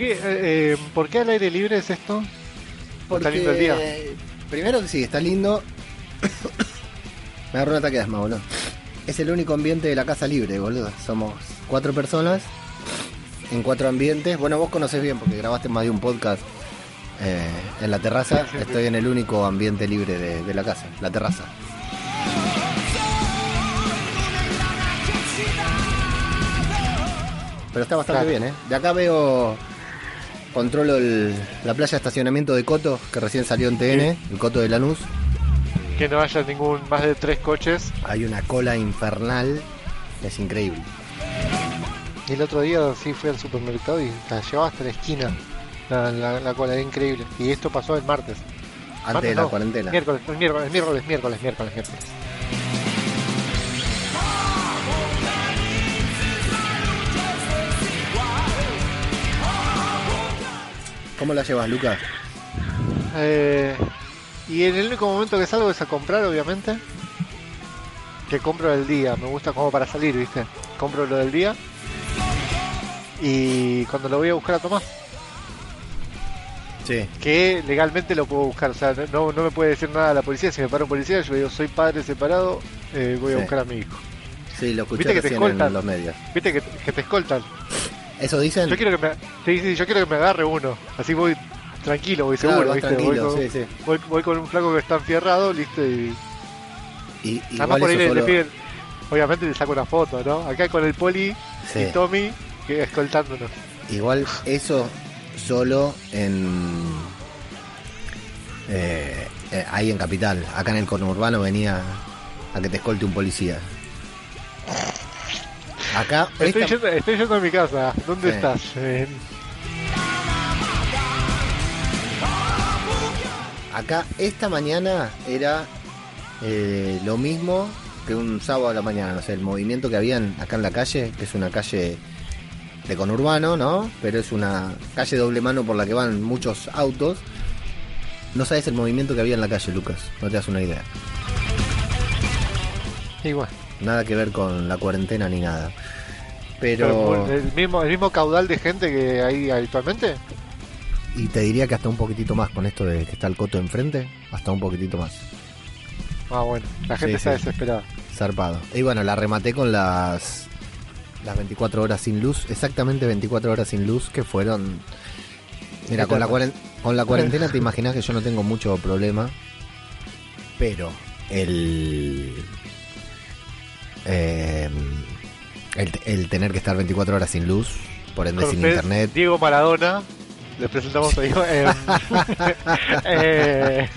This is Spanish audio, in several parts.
qué, eh, eh, ¿Por qué al aire libre es esto? Porque, Está lindo el día. Primero que sí, está lindo. Me agarró un ataque de asma, boludo. Es el único ambiente de la casa libre, boludo. Somos cuatro personas en cuatro ambientes. Bueno, vos conocés bien porque grabaste más de un podcast eh, en la terraza. Estoy en el único ambiente libre de, de la casa, la terraza. Pero está bastante Claro. bien, ¿eh? De acá veo. Controlo el- la playa de estacionamiento de Coto, que recién salió en TN, el Coto de Lanús. Que no haya ningún más de tres coches. Hay una cola infernal, es increíble. El otro día sí fui al supermercado y la llevaba hasta la esquina. La, la, la cola era increíble. Y esto pasó el martes. Antes Martes de la no, cuarentena. Miércoles, miércoles, miércoles, miércoles, miércoles, miércoles. ¿Cómo la llevas, Lucas? Eh, y en el único momento que salgo es a comprar, obviamente. Que compro el día. Me gusta como para salir, ¿viste? Compro lo del día. Y cuando lo voy a buscar a Tomás, Sí. que legalmente lo puedo buscar. O sea, no, no me puede decir nada la policía. Si me para un policía, yo digo, soy padre separado, eh, voy a Sí. buscar a mi hijo. Sí, lo escuché Viste que te escoltan. en los medios. ¿Viste que, que te escoltan? ¿Eso dicen? Yo quiero que me, sí, sí, yo quiero que me agarre uno. Así voy tranquilo, voy Claro, seguro, ¿viste? Voy tranquilo, con, sí, sí. voy, voy con un flaco que está enfierrado, listo, y Y, Además por ahí le, solo... le piden, obviamente le saco una foto, ¿no? Acá con el poli Sí. y Tommy que escoltándonos. Igual eso solo en... eh, eh, ahí en Capital. Acá en el conurbano venía a que te escolte un policía. Acá... Estoy, esta- yendo, estoy yendo a mi casa. ¿Dónde Sí. estás? En- Acá esta mañana era eh, lo mismo que un sábado a la mañana, no sé, el movimiento que habían acá en la calle, que es una calle de conurbano, ¿no? Pero es una calle doble mano por la que van muchos autos. No sabes el movimiento que había en la calle, Lucas, no te das una idea. Igual. Nada que ver con la cuarentena ni nada. Pero Pero... el mismo, el mismo caudal de gente que hay habitualmente. Y te diría que hasta un poquitito más con esto de que está el coto enfrente, hasta un poquitito más. Ah, bueno, la gente Sí, está sí. desesperada. Zarpado. Y bueno, la rematé con las las 24 horas sin luz, exactamente 24 horas sin luz que fueron Mira, con la, con la cuarentena te imaginas que yo no tengo mucho problema, pero el eh, el, el tener que estar 24 horas sin luz, por ende sin internet, Diego Maradona. Les presentamos a Diego. eh, eh,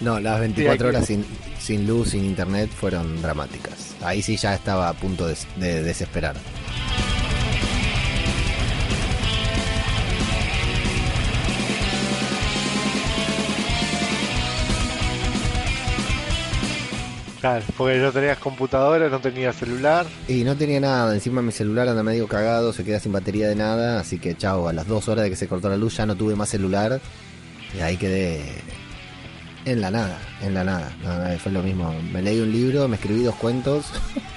no, las 24 Sí, horas sin, sin luz, sin internet fueron dramáticas. Ahí sí ya estaba a punto de, de desesperar. Claro, porque no tenías computadora, no tenías celular. Y no tenía nada, encima mi celular anda medio cagado, se queda sin batería de nada, así que chao, a las dos horas de que se cortó la luz ya no tuve más celular y ahí quedé en la nada, en la nada. Fue lo mismo, me leí un libro, me escribí dos cuentos,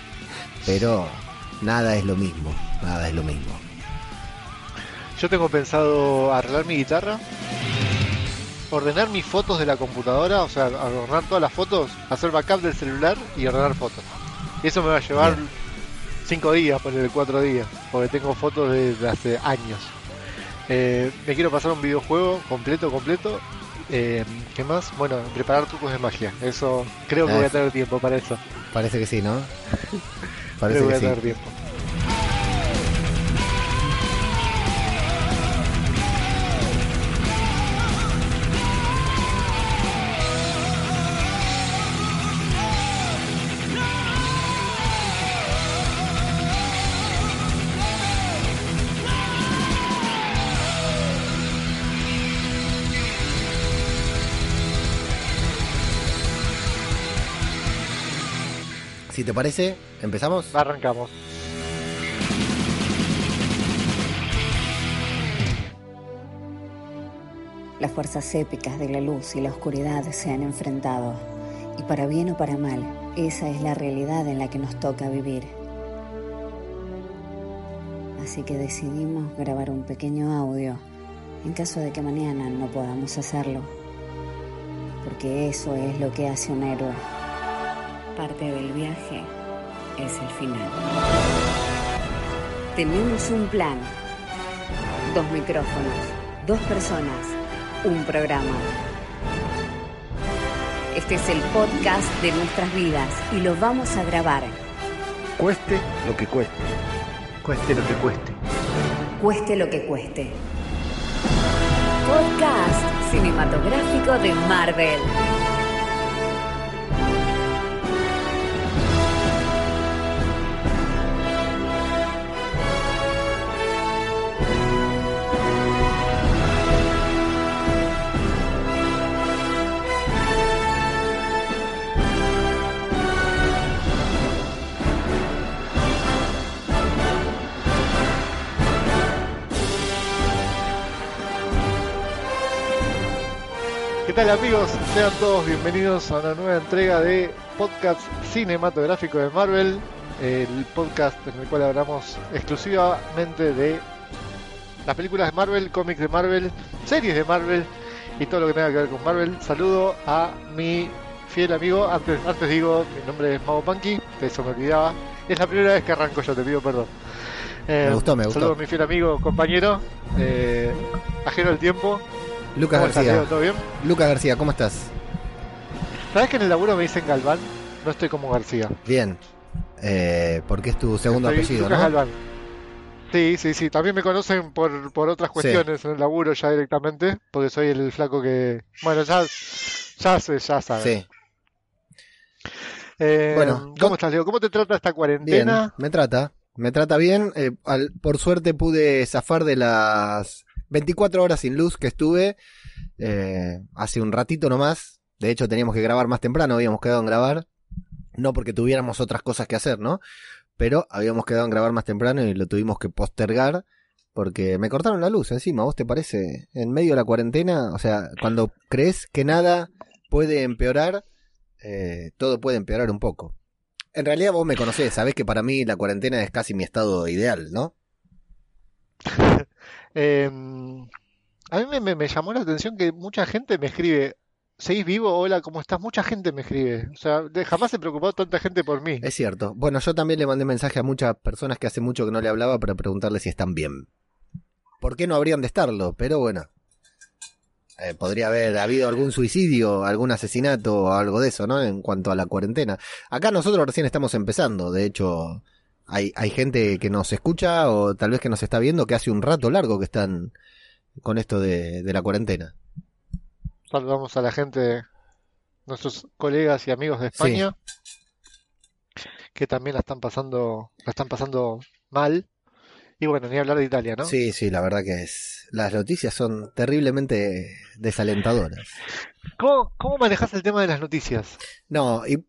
pero nada es lo mismo, nada es lo mismo. Yo tengo pensado arreglar mi guitarra, ordenar mis fotos de la computadora, o sea, ordenar todas las fotos, hacer backup del celular y ordenar fotos. Eso me va a llevar cinco días, ponerle cuatro días, porque tengo fotos de, de hace años. Eh, me quiero pasar un videojuego completo, completo. Eh, ¿Qué más? Bueno, preparar trucos de magia. Eso creo que voy a tener tiempo para eso. Parece que sí, ¿no? Creo que voy a sí. tener tiempo. Parece, empezamos. Arrancamos. Las fuerzas épicas de la luz y la oscuridad se han enfrentado, y para bien o para mal, esa es la realidad en la que nos toca vivir. así que decidimos grabar un pequeño audio en caso de que mañana no podamos hacerlo, porque eso es lo que hace un héroe. Parte del viaje es el final. Tenemos un plan, dos micrófonos, dos personas, un programa. Este es el podcast de nuestras vidas y lo vamos a grabar. Cueste lo que cueste. Cueste lo que cueste. Cueste lo que cueste. Podcast cinematográfico de Marvel. Tal amigos? Sean todos bienvenidos a una nueva entrega de podcast cinematográfico de Marvel, el podcast en el cual hablamos exclusivamente de las películas de Marvel, cómics de Marvel, series de Marvel y todo lo que tenga que ver con Marvel. Saludo a mi fiel amigo, antes, antes digo, mi nombre es Mago Punky, eso me olvidaba. Es la primera vez que arranco yo, te pido perdón. Eh, Me gustó, me gustó. Saludo a mi fiel amigo, compañero, eh, ajeno al tiempo. Lucas ¿Cómo estás, García. ¿Todo bien? Lucas García, ¿cómo estás? ¿Sabes que en el laburo me dicen Galván? No estoy como García. Bien. Eh, porque es tu segundo Soy apellido, Lucas ¿no? Galván. Sí, sí, sí. También me conocen por, por otras cuestiones en el laburo ya directamente, porque soy el flaco que... Bueno, ya, ya sé, ya sabes. Sí. Eh, Bueno, ¿cómo ¿dó- estás, Leo? ¿Cómo te trata esta Bien, cuarentena? me trata. Me trata bien. Eh, al- por suerte pude zafar de las 24 horas sin luz que estuve eh, hace un ratito nomás. De hecho, teníamos que grabar más temprano, habíamos quedado en grabar. No porque tuviéramos otras cosas que hacer, ¿no? Pero habíamos quedado en grabar más temprano y lo tuvimos que postergar porque me cortaron la luz encima. ¿Vos te parece? En medio de la cuarentena, o sea, cuando crees que nada puede empeorar, eh, todo puede empeorar un poco. En realidad vos me conocés, sabés que para mí la cuarentena es casi mi estado ideal, ¿no? Eh, a mí me, llamó la atención que mucha gente me escribe, ¿seguís vivo? Hola, ¿cómo estás? Mucha gente me escribe. O sea, jamás se preocupó tanta gente por mí. Es cierto. Bueno, yo también le mandé mensaje a muchas personas que hace mucho que no le hablaba para preguntarle si están bien. ¿Por qué no habrían de estarlo? Pero bueno. Eh, podría haber habido algún suicidio, algún asesinato o algo de eso, ¿no? En cuanto a la cuarentena. Acá nosotros recién estamos empezando. De hecho, hay, hay gente que nos escucha o tal vez que nos está viendo que hace un rato largo que están con esto de, de la cuarentena. Saludamos a la gente, nuestros colegas y amigos de España, que también la están pasando, la están pasando mal. Y bueno, ni hablar de Italia, ¿no? Sí, sí, la verdad que es. Las noticias son terriblemente desalentadoras. ¿Cómo, cómo manejas el tema de las noticias? No, y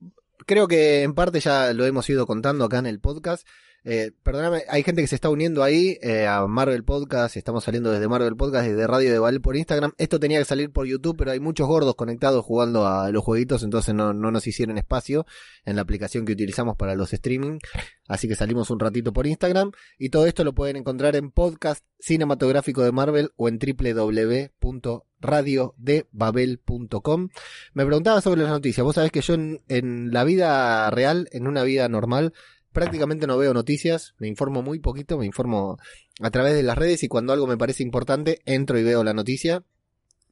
creo que en parte ya lo hemos ido contando acá en el podcast. Eh, perdóname, hay gente que se está uniendo ahí eh, a Marvel Podcast. Estamos saliendo desde Marvel Podcast, desde Radio de Val por Instagram. Esto tenía que salir por YouTube, pero hay muchos gordos conectados jugando a los jueguitos, entonces no, no nos hicieron espacio en la aplicación que utilizamos para los streaming. Así que salimos un ratito por Instagram. Y todo esto lo pueden encontrar en podcast cinematográfico de Marvel o en www.radiodebabel.com. Me preguntaba sobre las noticias. Vos sabés que yo en la vida real, en una vida normal, prácticamente no veo noticias. Me informo muy poquito, me informo a través de las redes y cuando algo me parece importante, entro y veo la noticia.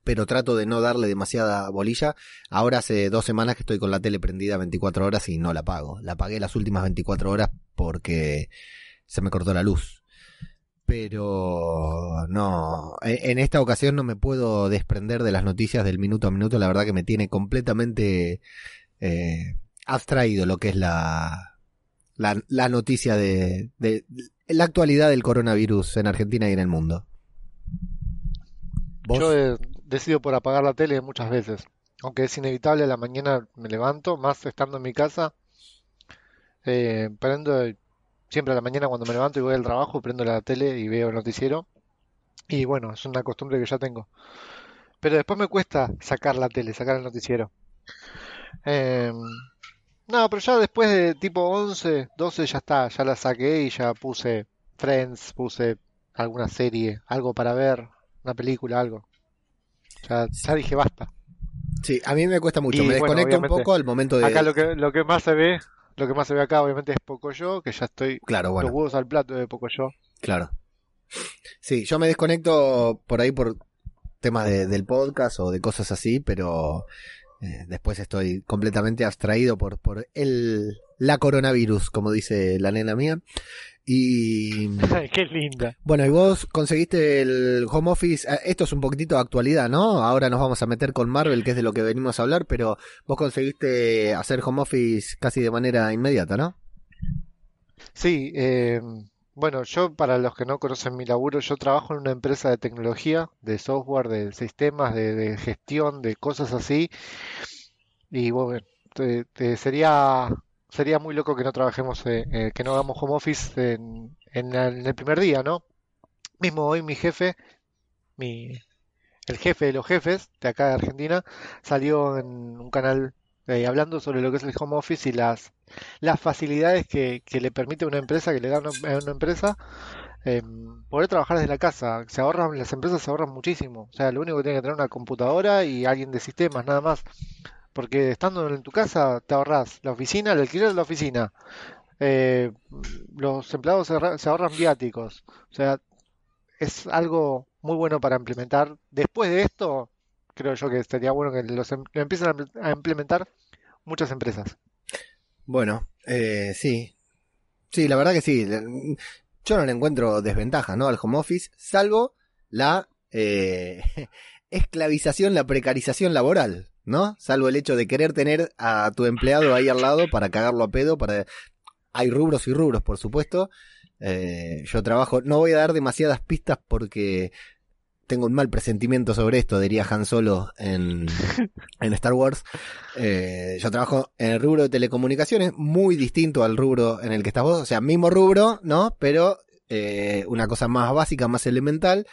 Pero trato de no darle demasiada bolilla. Ahora hace dos semanas que estoy con la tele prendida 24 horas y no la pago. La pagué las últimas 24 horas porque se me cortó la luz. Pero no, en en esta ocasión no me puedo desprender de las noticias del minuto a minuto. La verdad que me tiene completamente eh, abstraído lo que es la, la, la noticia de, la actualidad del coronavirus en Argentina y en el mundo. Yo he decidido por apagar la tele muchas veces. Aunque es inevitable, a la mañana me levanto, más estando en mi casa. Eh, prendo siempre a la mañana cuando me levanto y voy al trabajo, prendo la tele y veo el noticiero. Y bueno, es una costumbre que ya tengo. Pero después me cuesta sacar la tele, sacar el noticiero. Eh, no, pero ya después de tipo 11, 12 ya está, ya la saqué y ya puse Friends, puse alguna serie, algo para ver, una película, algo. Ya, ya dije basta. Sí, a mí me cuesta mucho. Y, me bueno, desconecto un poco al momento de. Acá lo que, lo que más se ve, lo que más se ve acá obviamente es poco yo, que ya estoy Claro, bueno. los huevos al plato de poco yo. Claro. Sí, yo me desconecto por ahí por temas de- del podcast o de cosas así, pero eh, después estoy completamente abstraído por, por el, la coronavirus, como dice la nena mía. Y Qué linda. bueno, y vos conseguiste el home office. eh, Esto es un poquitito de actualidad, ¿no? Ahora nos vamos a meter con Marvel, que es de lo que venimos a hablar, pero vos conseguiste hacer home office casi de manera inmediata, ¿no? Sí, eh, bueno, yo para los que no conocen mi laburo, yo trabajo en una empresa de tecnología, de software, de sistemas, de, de gestión, de cosas así. Y bueno, te- sería, sería muy loco que no trabajemos, eh, eh, que no hagamos home office en, en el en el primer día, ¿no? Mismo hoy mi jefe, mi, el jefe de los jefes de acá de Argentina, salió en un canal eh, hablando sobre lo que es el home office y las, las facilidades que, que le permite una empresa, que le da a una, empresa, eh, poder trabajar desde la casa. Se ahorran, las empresas se ahorran muchísimo. O sea, lo único que tiene que tener una computadora y alguien de sistemas, nada más. Porque estando en tu casa te ahorras la oficina, el alquiler de la oficina. eh, los empleados se se ahorran viáticos. O sea, es algo muy bueno para implementar. Después de esto, creo yo que sería bueno que los em- lo empiecen a impl- a implementar muchas empresas. Bueno, eh, sí. Sí, la verdad que sí. Yo no le encuentro desventaja, ¿no? Al home office, salvo la eh, esclavización, la precarización laboral, ¿no? Salvo el hecho de querer tener a tu empleado ahí al lado para cagarlo a pedo, para... Hay rubros y rubros, por supuesto. Eh, yo trabajo, no voy a dar demasiadas pistas porque tengo un mal presentimiento sobre esto, diría Han Solo en, en Star Wars. Eh, yo trabajo en el rubro de telecomunicaciones, muy distinto al rubro en el que estás vos, o sea, mismo rubro, ¿no? Pero eh, una cosa más básica, más elemental.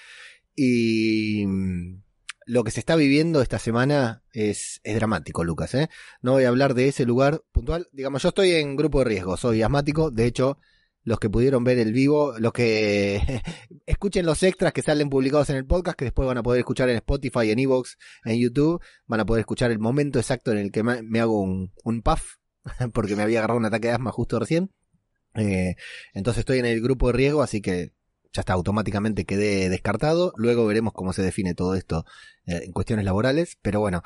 Y mm, lo que se está viviendo esta semana es, es dramático, Lucas, ¿eh? No voy a hablar de ese lugar puntual. Digamos, yo estoy en grupo de riesgo, soy asmático, de hecho, los que pudieron ver el vivo, los que escuchen los extras que salen publicados en el podcast, que después van a poder escuchar en Spotify, en Evox, en YouTube, van a poder escuchar el momento exacto en el que me, hago un, un puff, porque me había agarrado un ataque de asma justo recién. Eh, entonces estoy en el grupo de riesgo, así que ya está, automáticamente quedé descartado. Luego veremos cómo se define todo esto eh, en cuestiones laborales, pero bueno.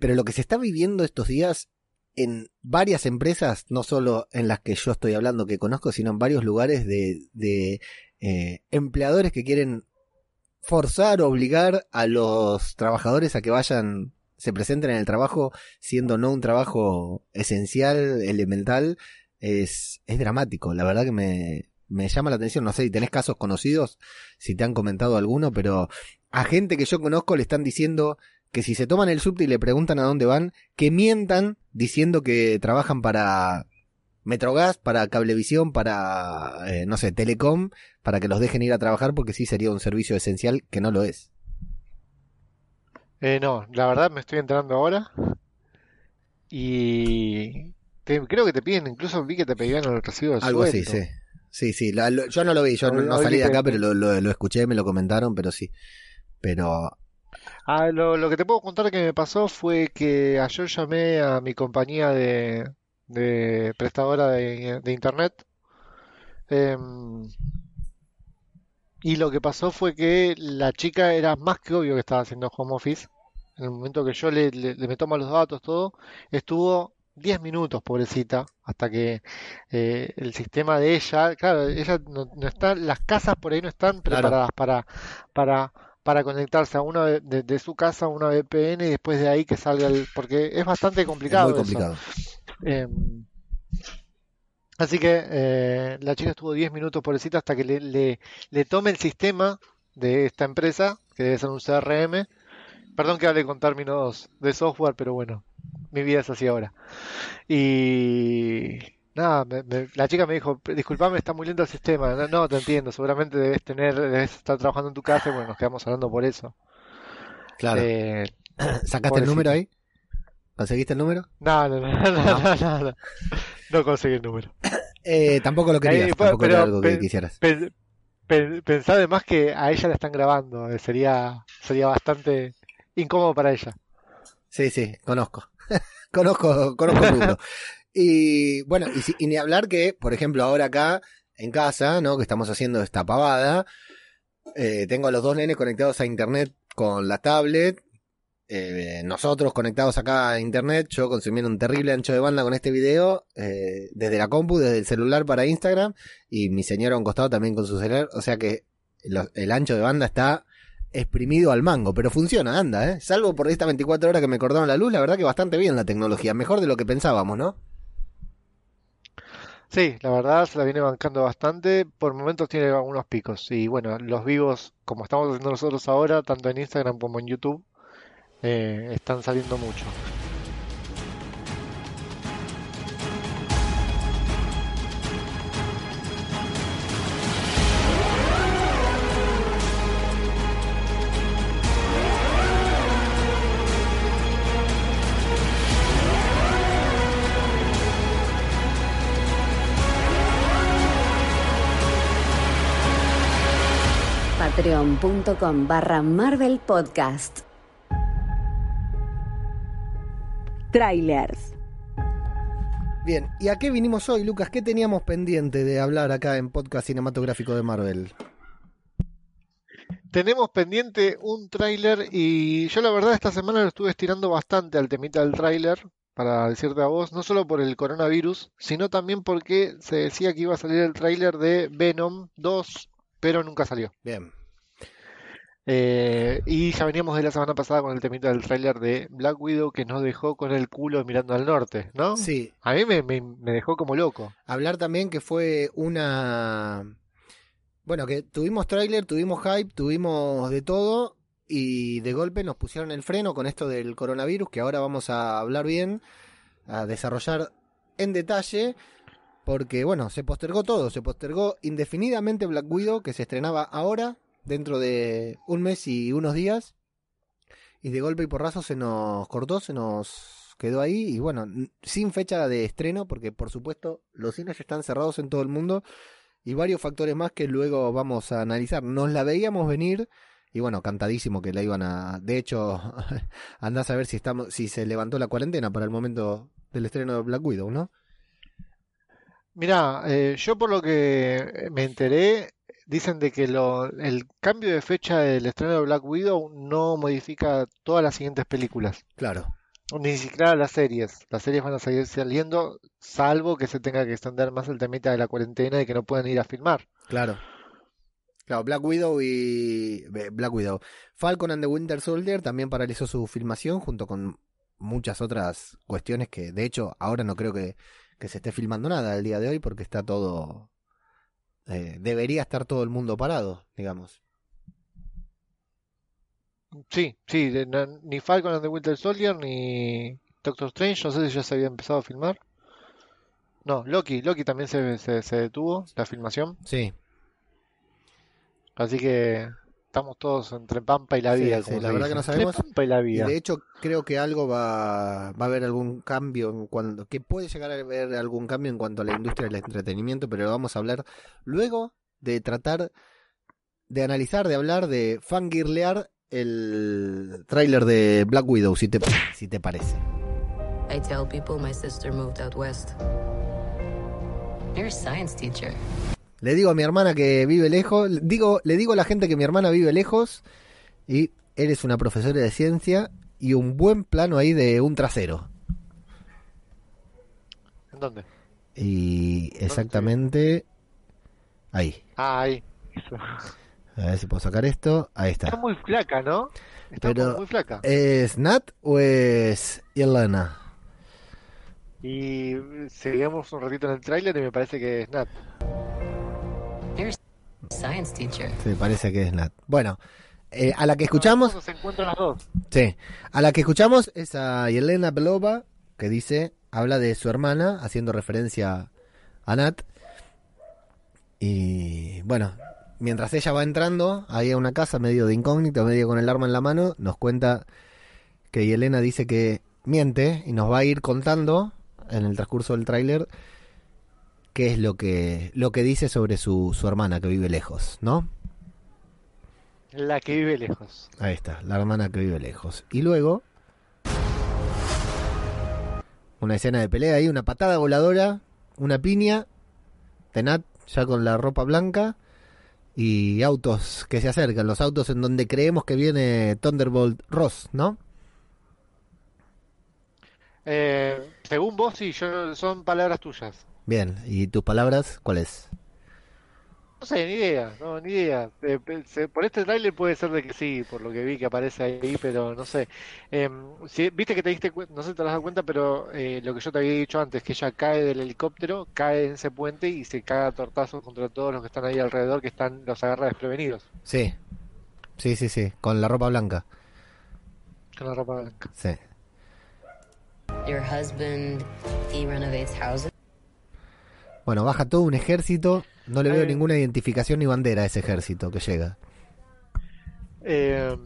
Pero lo que se está viviendo estos días en varias empresas, no solo en las que yo estoy hablando que conozco, sino en varios lugares de, eh, empleadores que quieren forzar, obligar a los trabajadores a que vayan, se presenten en el trabajo, siendo no un trabajo esencial, elemental, es, es dramático. La verdad que me, me llama la atención. No sé si tenés casos conocidos, si te han comentado alguno, pero a gente que yo conozco le están diciendo que si se toman el subte y le preguntan a dónde van, que mientan diciendo que trabajan para Metrogas, para Cablevisión, para, eh, no sé, Telecom, para que los dejen ir a trabajar porque sí sería un servicio esencial que no lo es. Eh, no, la verdad me estoy enterando ahora. Y te- creo que te piden, incluso vi que te pedían el recibo de Algo así, sí. Sí, sí, la- lo- yo no lo vi, yo no, salí de acá, pero lo, lo- lo escuché, me lo comentaron, pero sí. Pero, Ah, lo, lo que te puedo contar que me pasó fue que ayer llamé a mi compañía de, de prestadora de, de internet. em, y lo que pasó fue que la chica era más que obvio que estaba haciendo home office. En el momento que yo le, le- le me tomo los datos, todo, estuvo 10 minutos, pobrecita, hasta que eh, el sistema de ella, claro, ella no, no está, las casas por ahí no están Claro. preparadas para, para, para conectarse a una de, de- de su casa a una VPN y después de ahí que salga el, porque es bastante es complicado muy eso. complicado. Eh, así que eh, la chica estuvo 10 minutos pobrecita hasta que le, le, le tome el sistema de esta empresa, que debe ser un CRM. Perdón que hable con términos de software, pero bueno, mi vida es así ahora. Y nada, me- me- la chica me dijo, disculpame, está muy lento el sistema. No, no, te entiendo, seguramente debes tener, debes estar trabajando en tu casa y bueno, nos quedamos hablando por eso. Claro. Eh, ¿Sacaste el número ahí? ¿Conseguiste el número? no, no, no, no, no, no, no, no conseguí el número. Eh, tampoco lo querías, Eh, tampoco pero- era algo que quisieras. Pen- pen- Pensá además que a ella la están grabando, eh, sería, sería bastante incómodo para ella. Sí, sí, conozco. conozco, conozco el rubro. Y bueno, y, si- ni hablar que, por ejemplo, ahora acá en casa, ¿no? Que estamos haciendo esta pavada, eh, tengo a los dos nenes conectados a internet con la tablet, eh, nosotros conectados acá a internet, yo consumiendo un terrible ancho de banda con este video, eh, desde la compu, desde el celular para Instagram, y mi señora a un costado también con su celular, o sea que el ancho de banda está exprimido al mango, pero funciona, anda, ¿eh? Salvo por estas 24 horas que me cortaron la luz, la verdad que bastante bien la tecnología, mejor de lo que pensábamos, ¿no? Sí, la verdad se la viene bancando bastante, por momentos tiene algunos picos y bueno, los vivos, como estamos haciendo nosotros ahora, tanto en Instagram como en YouTube, eh, están saliendo mucho. Patreon.com barra Marvel Podcast. Trailers. Bien, ¿y a qué vinimos hoy, Lucas? ¿Qué teníamos pendiente de hablar acá en Podcast Cinematográfico de Marvel? Tenemos pendiente un tráiler y yo la verdad esta semana lo estuve estirando bastante al temita del tráiler, para decirte a vos, no solo por el coronavirus, sino también porque se decía que iba a salir el tráiler de Venom 2, pero nunca salió. Bien, Eh, y ya veníamos de la semana pasada con el temita del tráiler de Black Widow que nos dejó con el culo mirando al norte, ¿no? sí, A mí me, me- me dejó como loco. hablar también que fue una... Bueno, que tuvimos tráiler, tuvimos hype, tuvimos de todo y de golpe nos pusieron el freno con esto del coronavirus que ahora vamos a hablar bien, a desarrollar en detalle, porque bueno, se postergó todo, se postergó indefinidamente Black Widow que se estrenaba ahora, dentro de un mes y unos días, y de golpe y porrazo se nos cortó, se nos quedó ahí y bueno, sin fecha de estreno porque por supuesto los cines están cerrados en todo el mundo y varios factores más que luego vamos a analizar. Nos la veíamos venir y bueno, cantadísimo que la iban a de hecho andás a ver si estamos si se levantó la cuarentena para el momento del estreno de Black Widow, ¿no? Mirá, eh, yo por lo que me enteré, dicen de que lo, el cambio de fecha del estreno de Black Widow no modifica todas las siguientes películas, Claro. ni siquiera las series. Las series van a seguir saliendo, salvo que se tenga que extender más el temita de la cuarentena y que no puedan ir a filmar. Claro. Claro, Black Widow y Black Widow. Falcon and the Winter Soldier también paralizó su filmación junto con muchas otras cuestiones que de hecho ahora no creo que, que se esté filmando nada el día de hoy porque está todo eh, debería estar todo el mundo parado, digamos. Sí, sí, no- ni Falcon and the Winter Soldier ni Doctor Strange, no sé si ya se había empezado a filmar. No, Loki, Loki también se, se, se detuvo la filmación, Sí, así que estamos todos entre Pampa y la vida, sí, como la verdad que no Entre sabemos. Pampa y la y vida. de hecho creo que algo va, va a haber algún cambio en cuanto que puede llegar a haber algún cambio en cuanto a la industria del entretenimiento, pero lo vamos a hablar luego de tratar de analizar, de hablar, de fangirlear el tráiler de Black Widow, si te, si te parece. I tell people my sister moved out west. You're a science teacher. Le digo a mi hermana que vive lejos, digo, le digo a la gente que mi hermana vive lejos y eres una profesora de ciencia y un buen plano ahí de un trasero. ¿En dónde? Y exactamente ahí. Ah, ahí. Eso. A ver si puedo sacar esto. Ahí Está está. muy flaca, ¿no? Está Pero- muy, flaca. ¿Es Nat o es Elena? Y seguimos un ratito en el tráiler y me parece que es Nat. Science teacher. Sí, parece que es Nat. Bueno, eh, a la que escuchamos, Se encuentran las dos. sí, a la que escuchamos es a Elena Belova, que dice, habla de su hermana, haciendo referencia a Nat. Y bueno, mientras ella va entrando ahí a una casa medio de incógnito, medio con el arma en la mano, nos cuenta que Elena dice que miente y nos va a ir contando en el transcurso del tráiler qué es lo que, lo que dice sobre su, su hermana que vive lejos, ¿no? La que vive lejos. Ahí está, la hermana que vive lejos. Y luego, una escena de pelea ahí, una patada voladora, una piña, Tenat ya con la ropa blanca y autos que se acercan, los autos en donde creemos que viene Thunderbolt Ross, ¿no? Eh, según vos, sí, yo, son palabras tuyas. Bien, ¿y tus palabras cuáles? No sé, ni idea, no, ni idea. Eh, se- por este tráiler puede ser de que sí, por lo que vi que aparece ahí, pero no sé. Em, si- viste que te diste cuenta, no sé si te has dado cuenta, pero eh, lo que yo te había dicho antes, que ella cae del helicóptero, cae en ese puente y se caga a tortazos contra todos los que están ahí alrededor, que están los agarra desprevenidos Sí, sí, sí, sí, con la ropa blanca. con la ropa blanca. Sí. Your husband, he renovates houses. Bueno, baja todo un ejército, no le veo Eh. ninguna identificación ni bandera a ese ejército que llega. Em,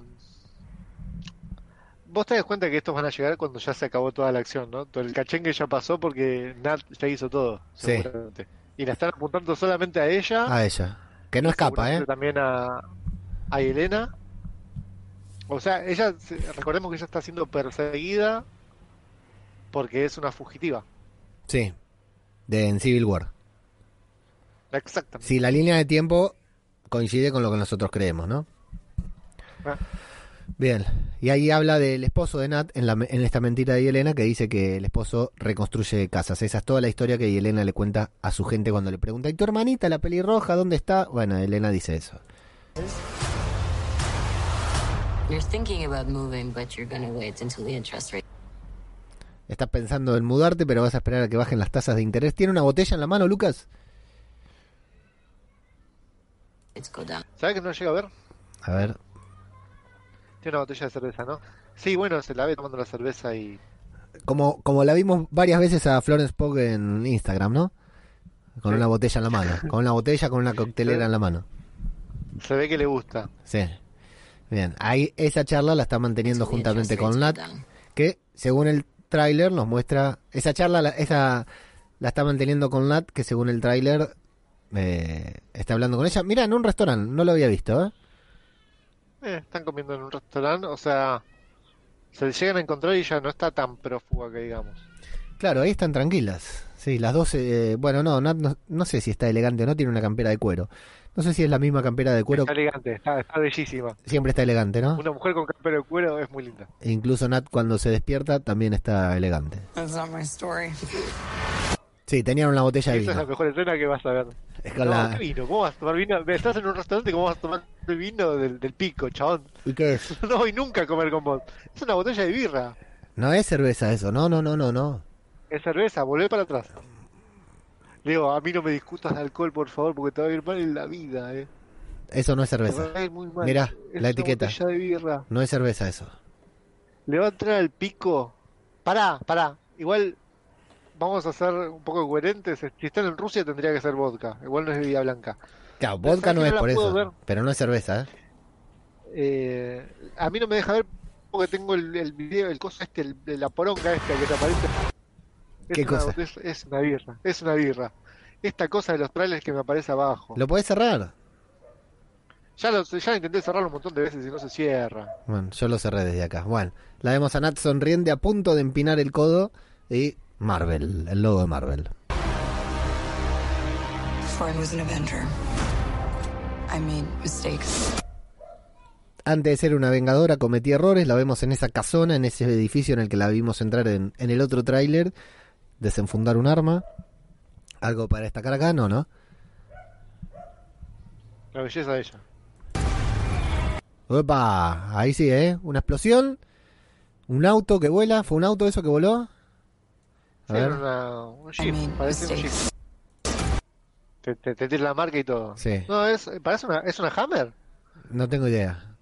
vos te das cuenta que estos van a llegar cuando ya se acabó toda la acción, ¿no? Todo el cachengue ya pasó porque Nat ya hizo todo, Sí. Y la están apuntando solamente a ella. A ella, que no escapa, ¿eh? También a, a Elena. O sea, ella, recordemos que ella está siendo perseguida porque es una fugitiva. Sí, de en Civil War. Exactamente. Sí, la línea de tiempo coincide con lo que nosotros creemos, ¿no? Ah. Bien, y ahí habla del esposo de Nat en, la, en esta mentira de Elena que dice que el esposo reconstruye casas. Esa es toda la historia que Elena le cuenta a su gente cuando le pregunta, ¿y tu hermanita, la pelirroja, dónde está? Bueno, Elena dice eso. You're thinking about moving, but you're gonna wait until the interest rate Estás pensando en mudarte, pero vas a esperar a que bajen las tasas de interés. ¿Tiene una botella en la mano, Lucas? ¿Sabes que no llega a ver? A ver, Tiene una botella de cerveza, ¿no? Sí, bueno, se la ve tomando la cerveza y... como, como la vimos varias veces a Florence Pugh en Instagram, ¿no? Con Sí. una botella en la mano. Con una botella con una coctelera en la mano. Se ve que le gusta. Sí. Bien, ahí esa charla la está manteniendo juntamente con Nat, que según el tráiler nos muestra esa charla, la, esa la está manteniendo con Nat, que según el tráiler eh, está hablando con ella. Mira, en un restaurante, no lo había visto, ¿eh? Eh, están comiendo en un restaurante, o sea... Se llegan a encontrar y ya no está tan prófuga que digamos. Claro, ahí están tranquilas. Sí, las dos, eh, bueno, no, Nat no, no sé si está elegante o no, tiene una campera de cuero. No sé si es la misma campera de cuero, Está elegante, está, está bellísima. siempre está elegante, ¿no? Una mujer con campera de cuero es muy linda. E incluso Nat cuando se despierta también está elegante. That's not my story. Sí, tenían una botella de Esa es la vino. mejor escena que vas a ver. Es con no, la... ¿qué vino? ¿Cómo vas a tomar vino? Estás en un restaurante, ¿cómo vas a tomar el vino del, del pico, chabón? ¿Y qué es? No voy nunca a comer con vos. Es una botella de birra. No es cerveza eso, no, no, no, no, no. Es cerveza, volvé para atrás. Le digo, a mí no me discutas de alcohol, por favor, porque te va a ir mal en la vida, eh. Eso no es cerveza. Mirá, Es la etiqueta. de birra. No es cerveza eso. Le va a entrar al pico. Pará, pará. Igual vamos a ser un poco coherentes. Si están en Rusia tendría que ser vodka. Igual no es bebida blanca. Claro, vodka ¿sabes no es por eso. ver? Pero no es cerveza, ¿eh? Eh, a mí no me deja ver porque tengo el, el video, el coso este, el, la poronga esta que te aparece. Es ¿Qué una, cosa? Es, es una birra, es una birra. Esta cosa de los trailers que me aparece abajo. ¿Lo podés cerrar? Ya lo, ya intenté cerrarlo un montón de veces y no se cierra. Bueno, yo lo cerré desde acá. Bueno, la vemos a Nat sonriente a punto de empinar el codo y Marvel, el logo de Marvel. Before I was an Avenger, I made mistakes. Antes de ser una vengadora cometí errores, la vemos en esa casona, en ese edificio en el que la vimos entrar en, en el otro tráiler, desenfundar un arma. ¿Algo para destacar acá? No, ¿no? La belleza de ella. Opa, ahí sí, ¿eh? Una explosión, un auto que vuela, ¿fue un auto eso que voló? A Sí, ver. una, un jeep, parece un jeep. te, te tira la marca y todo. Sí, No, es, parece una, es una Hammer. no tengo idea.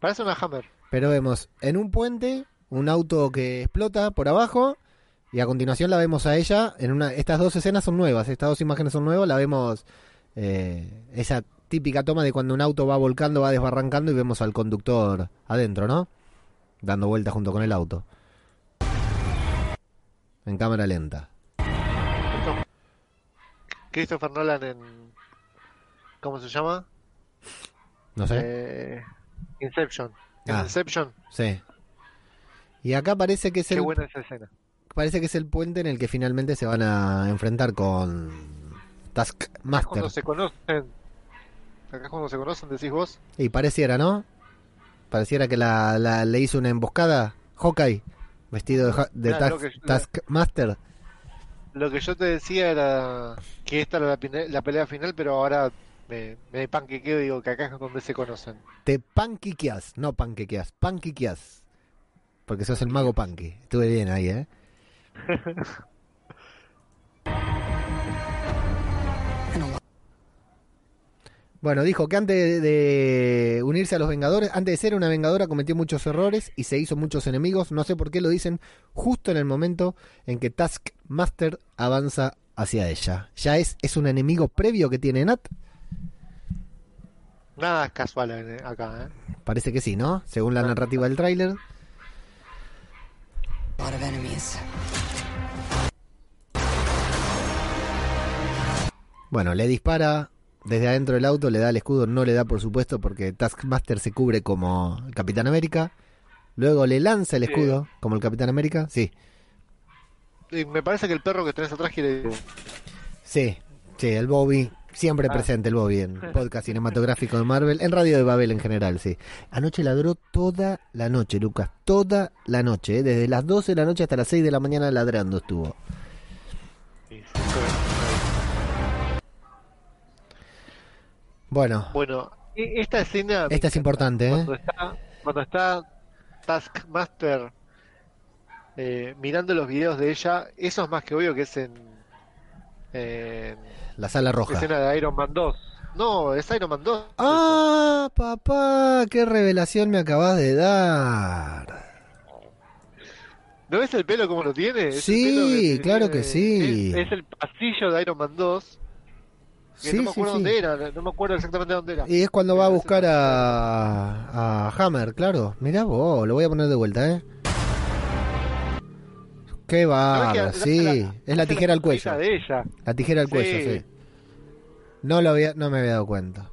Parece una Hammer. Pero vemos en un puente un auto que explota por abajo y a continuación la vemos a ella en una estas dos escenas son nuevas estas dos imágenes son nuevas la vemos eh, esa típica toma de cuando un auto va volcando va desbarrancando y vemos al conductor adentro no dando vueltas junto con el auto en cámara lenta Christopher Nolan en. ¿Cómo se llama? No sé. Eh, Inception. Ah. Inception. Sí. Y acá parece que es Qué el buena esa escena. Parece que es el puente en el que finalmente se van a enfrentar con Acá es Taskmaster. cuando se conocen. Acá es cuando se conocen, decís vos. Y pareciera, ¿no? Pareciera que la, la- le hizo una emboscada Hawkeye, vestido de, de Claro, Task- lo que- Taskmaster. Lo que yo te decía era que esta era la pelea final, pero ahora me, me panquequeo y digo que acá es donde se conocen. Te panquiqueas, no panquequeas, panquiqueas. Porque sos el mago panqui. Estuve bien ahí, ¿eh? Bueno, dijo que antes de unirse a los Vengadores, antes de ser una Vengadora, cometió muchos errores y se hizo muchos enemigos. No sé por qué lo dicen justo en el momento en que Taskmaster avanza hacia ella. ¿Ya es, es un enemigo previo que tiene Nat? Nada es casual acá, ¿eh? Parece que sí, ¿no? Según la narrativa del tráiler. A lot of enemies. Bueno, le dispara desde adentro del auto, le da el escudo, no le da por supuesto porque Taskmaster se cubre como el Capitán América. Luego le lanza el Sí. escudo como el Capitán América. Sí, Y me parece que el perro que tenés atrás quiere. sí, sí, el Bobby. Siempre Ah. presente el Bobby en podcast cinematográfico de Marvel, en Radio de Babel en general, sí. Anoche ladró toda la noche, Lucas, toda la noche, ¿eh? desde las 12 de la noche hasta las 6 de la mañana ladrando estuvo. Bueno, Bueno, e- esta escena. esta es importante, ¿eh? Cuando está, cuando está Taskmaster eh, mirando los videos de ella, eso es más que obvio que es en. en La sala roja. escena de Iron Man 2. No, es Iron Man 2. Ah, papá, qué revelación me acabas de dar. ¿No ves el pelo como lo tiene? Es el Sí, que claro tiene- que sí. Es, es el pasillo de Iron Man 2. Que Sí, no me sí, acuerdo sí. dónde era, no me acuerdo exactamente dónde era. Y es cuando va a buscar a, a Hammer, claro. Mirá vos, lo voy a poner de vuelta, ¿eh? Qué ¿Sabés bárbaro, que- sí. Es la tijera al cuello. sonrisa de ella. La tijera al cuello, Sí. No lo había, no me había dado cuenta.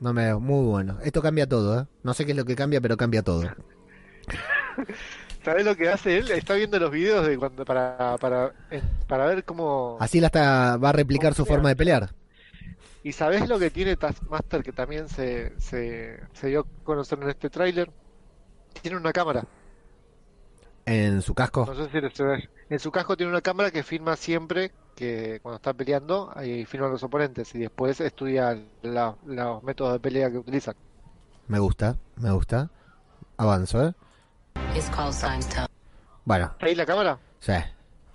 No me muy bueno. Esto cambia todo, ¿eh? No sé qué es lo que cambia, pero cambia todo. ¿Sabés lo que hace él? Está viendo los videos de cuando para para eh, para ver cómo Así la está, va a replicar su forma de pelear. y sabés lo que tiene Taskmaster que también se se, se dio a conocer en este tráiler. Tiene una cámara. En su casco. No sé si se ve. En su casco tiene una cámara que filma siempre que cuando está peleando ahí filma a los oponentes y después estudia la- los métodos de pelea que utilizan. Me gusta, me gusta. Avanzo, ¿eh? Bueno, ¿Ahí la cámara? sí.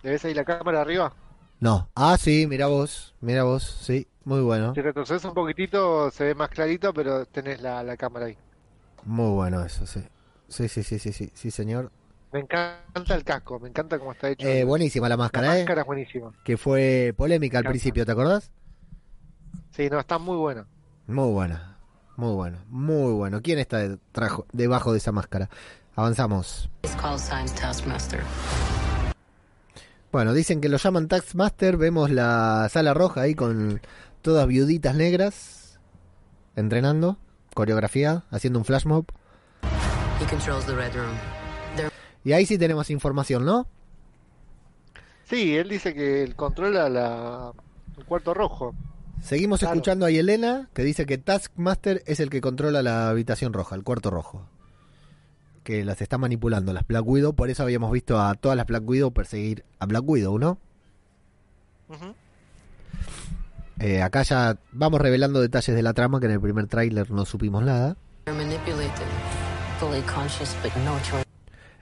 ¿Le ves ahí la cámara arriba? No. Ah, sí, mira vos, mira vos, sí, muy bueno. Si retrocedes un poquitito se ve más clarito, pero tenés la, la cámara ahí. Muy bueno eso, sí. Sí, sí, sí, sí, sí, sí, señor. Me encanta el casco, me encanta cómo está hecho. Eh, buenísima la la máscara, ¿eh? máscara es buenísima. Que fue polémica al principio, ¿te acordás? Sí, no, está muy buena. Muy buena, muy bueno, muy bueno. ¿Quién está de- trajo- debajo de esa máscara? Avanzamos. Taskmaster. Bueno, dicen que lo llaman Taxmaster. Vemos la sala roja ahí con todas viuditas negras entrenando, coreografía, haciendo un flash mob. He controls the Red Room. Y ahí sí tenemos información, ¿no? Sí, él dice que él controla la, el cuarto rojo. Seguimos Claro. escuchando a Yelena que dice que Taskmaster es el que controla la habitación roja, el cuarto rojo. Que las está manipulando, las Black Widow. Por eso habíamos visto a todas las Black Widow perseguir a Black Widow, ¿no? Eh, acá ya vamos revelando detalles de la trama que en el primer tráiler no supimos nada.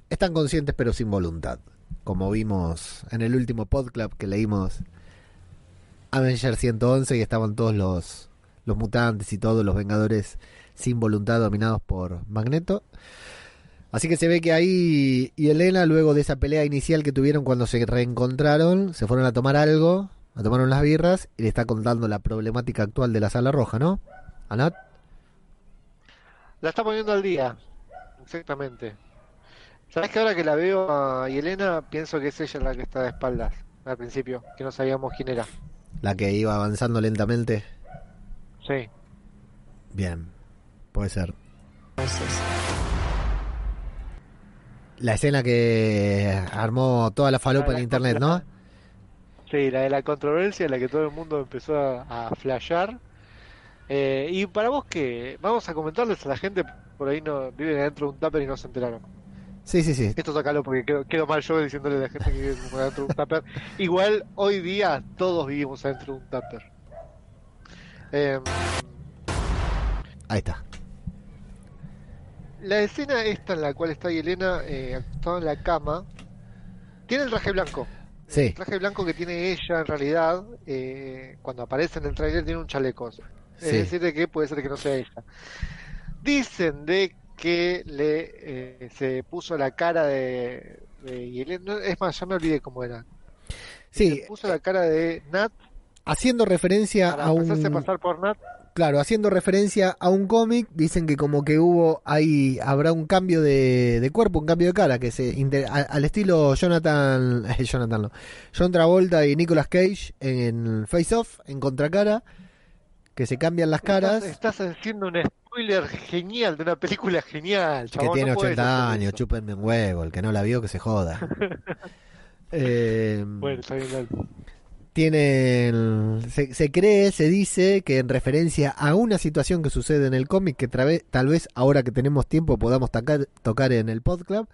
Están conscientes pero sin voluntad. Como vimos en el último podclub que leímos Avenger 111 y estaban todos los, los mutantes y todos los vengadores sin voluntad dominados por Magneto. Así que se ve que ahí y Elena, luego de esa pelea inicial que tuvieron cuando se reencontraron, se fueron a tomar algo, a tomar unas birras y le está contando la problemática actual de la sala roja, ¿no? Anat. La está poniendo al día. Exactamente. ¿Sabes que ahora que la veo a Yelena, pienso que es ella la que está de espaldas al principio, que no sabíamos quién era? La que iba avanzando lentamente. Sí. Bien, puede ser. La escena que armó toda la falopa La- en la- internet, ¿no? Sí, la de la controversia, en la que todo el mundo empezó a, a flashear. Eh, y para vos que vamos a comentarles a la gente, por ahí no viven adentro de un tupper y no se enteraron. Sí, sí, sí. Esto sacalo porque quedo, quedo mal yo diciéndole a la gente que vive como adentro de un tupper. Igual hoy día todos vivimos adentro de un tupper. Eh, Ahí está. la escena esta en la cual está Yelena eh, acostada en la cama, tiene el traje blanco. Sí, El traje blanco que tiene ella en realidad, eh, cuando aparece en el trailer, tiene un chaleco. Es Sí. decir, de que puede ser que no sea ella. Dicen de que le eh, se puso la cara de, de Yelena. no, Es más, ya me olvidé cómo era. sí. Se puso la cara de Nat Haciendo referencia para a hacerse un... pasar por Nat. Claro, haciendo referencia a un cómic, dicen que como que hubo ahí, habrá un cambio de, de cuerpo, un cambio de cara, que se inter- a- al estilo Jonathan, eh, Jonathan no, John Travolta y Nicolas Cage en Face Off, en contracara, que se cambian las caras, Estás, estás haciendo un spoiler genial de una película genial. que tiene no podés 80 hacer años, chúpenme un huevo, el que no la vio que se joda. Eh, Bueno, está bien, dale. tienen se, se cree, se dice que en referencia a una situación que sucede en el cómic que tal vez ahora que tenemos tiempo podamos tocar, tocar en el podcast,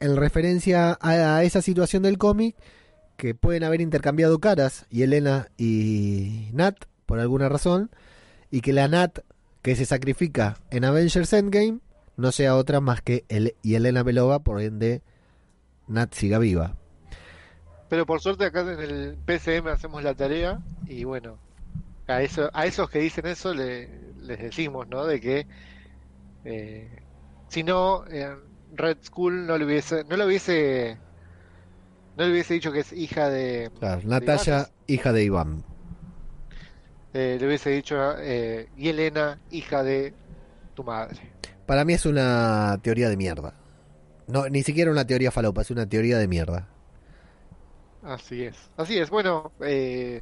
en referencia a, a esa situación del cómic que pueden haber intercambiado caras y Elena y Nat por alguna razón y que la Nat que se sacrifica en Avengers Endgame no sea otra más que el, y Elena Belova por ende Nat siga viva. Pero por suerte acá en el PCM hacemos la tarea y bueno, a eso, a esos que dicen eso le- les decimos, ¿no? De que eh, si no, eh, Red Skull no le hubiese, no le hubiese, no le hubiese dicho que es hija de, Claro, Natalia, hija de Iván. Eh, le hubiese dicho eh, y Elena, hija de tu madre. Para mí es una teoría de mierda. No, ni siquiera una teoría falopa, es una teoría de mierda. Así es, así es. Bueno, eh,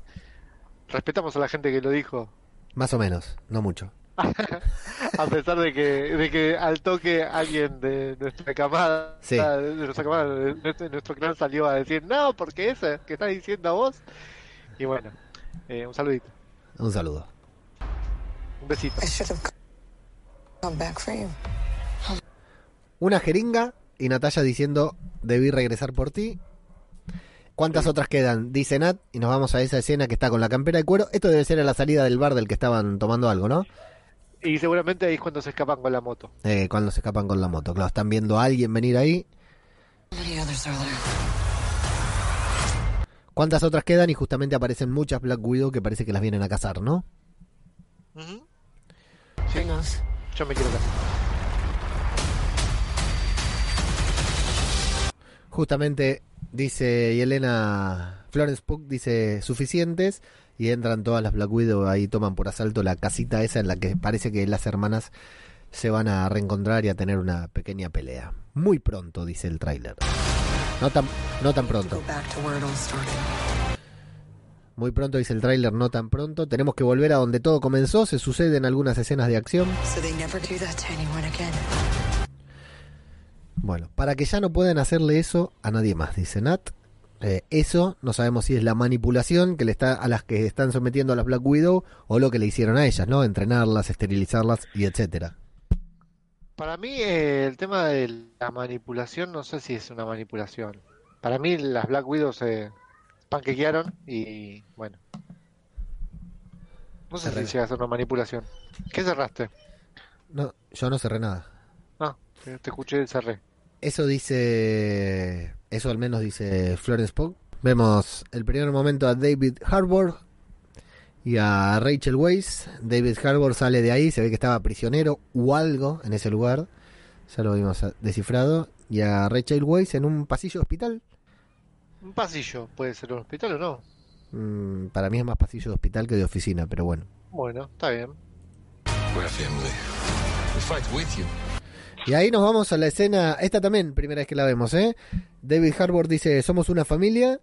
respetamos a la gente que lo dijo. Más o menos, no mucho. A pesar de que, de que al toque alguien de nuestra camada, Sí. de nuestra camada, de nuestro, de nuestro clan salió a decir, no, porque ese que estás diciendo a vos. Y bueno, eh, un saludito, Un saludo. un besito. I should have come back for you. Una jeringa y Natalia diciendo, debí regresar por ti. ¿Cuántas otras quedan? Dice Nat y nos vamos a esa escena que está con la campera de cuero. Esto debe ser a la salida del bar del que estaban tomando algo, ¿no? Y seguramente ahí es cuando se escapan con la moto. Eh, cuando se escapan con la moto. Claro, están viendo a alguien venir ahí. ¿Cuántas otras quedan? Y justamente aparecen muchas Black Widow que parece que las vienen a cazar, ¿no? Bring us. Yo me quiero casar. Justamente dice Yelena Florence Pugh dice suficientes y entran todas las Black Widow ahí toman por asalto la casita esa en la que parece que las hermanas se van a reencontrar y a tener una pequeña pelea. Muy pronto, dice el tráiler. No tan, no tan pronto. Muy pronto dice el tráiler, no tan pronto. Tenemos que volver a donde todo comenzó. Se suceden algunas escenas de acción. Bueno, para que ya no puedan hacerle eso a nadie más, dice Nat. Eh, eso no sabemos si es la manipulación que le está a las que están sometiendo a las Black Widow o lo que le hicieron a ellas, ¿no? Entrenarlas, esterilizarlas y etcétera. Para mí eh, el tema de la manipulación, no sé si es una manipulación. Para mí las Black Widows se panquequearon y bueno. No sé Cerré. si llega a ser una manipulación. ¿Qué cerraste? No, yo no cerré nada. Ah, te te escuché y cerré. Eso dice, eso al menos dice Florence Pugh. Vemos el primer momento a David Harbour y a Rachel Weisz. David Harbour sale de ahí, se ve que estaba prisionero o algo en ese lugar. Ya lo vimos descifrado. Y a Rachel Weisz en un pasillo de hospital. Un pasillo, puede ser un hospital o no. Mm, para mí es más pasillo de hospital que de oficina, pero bueno. Bueno, está bien. We're family. We fight with you. Y ahí nos vamos a la escena, esta también, primera vez que la vemos, ¿eh? David Harbour dice, somos una familia,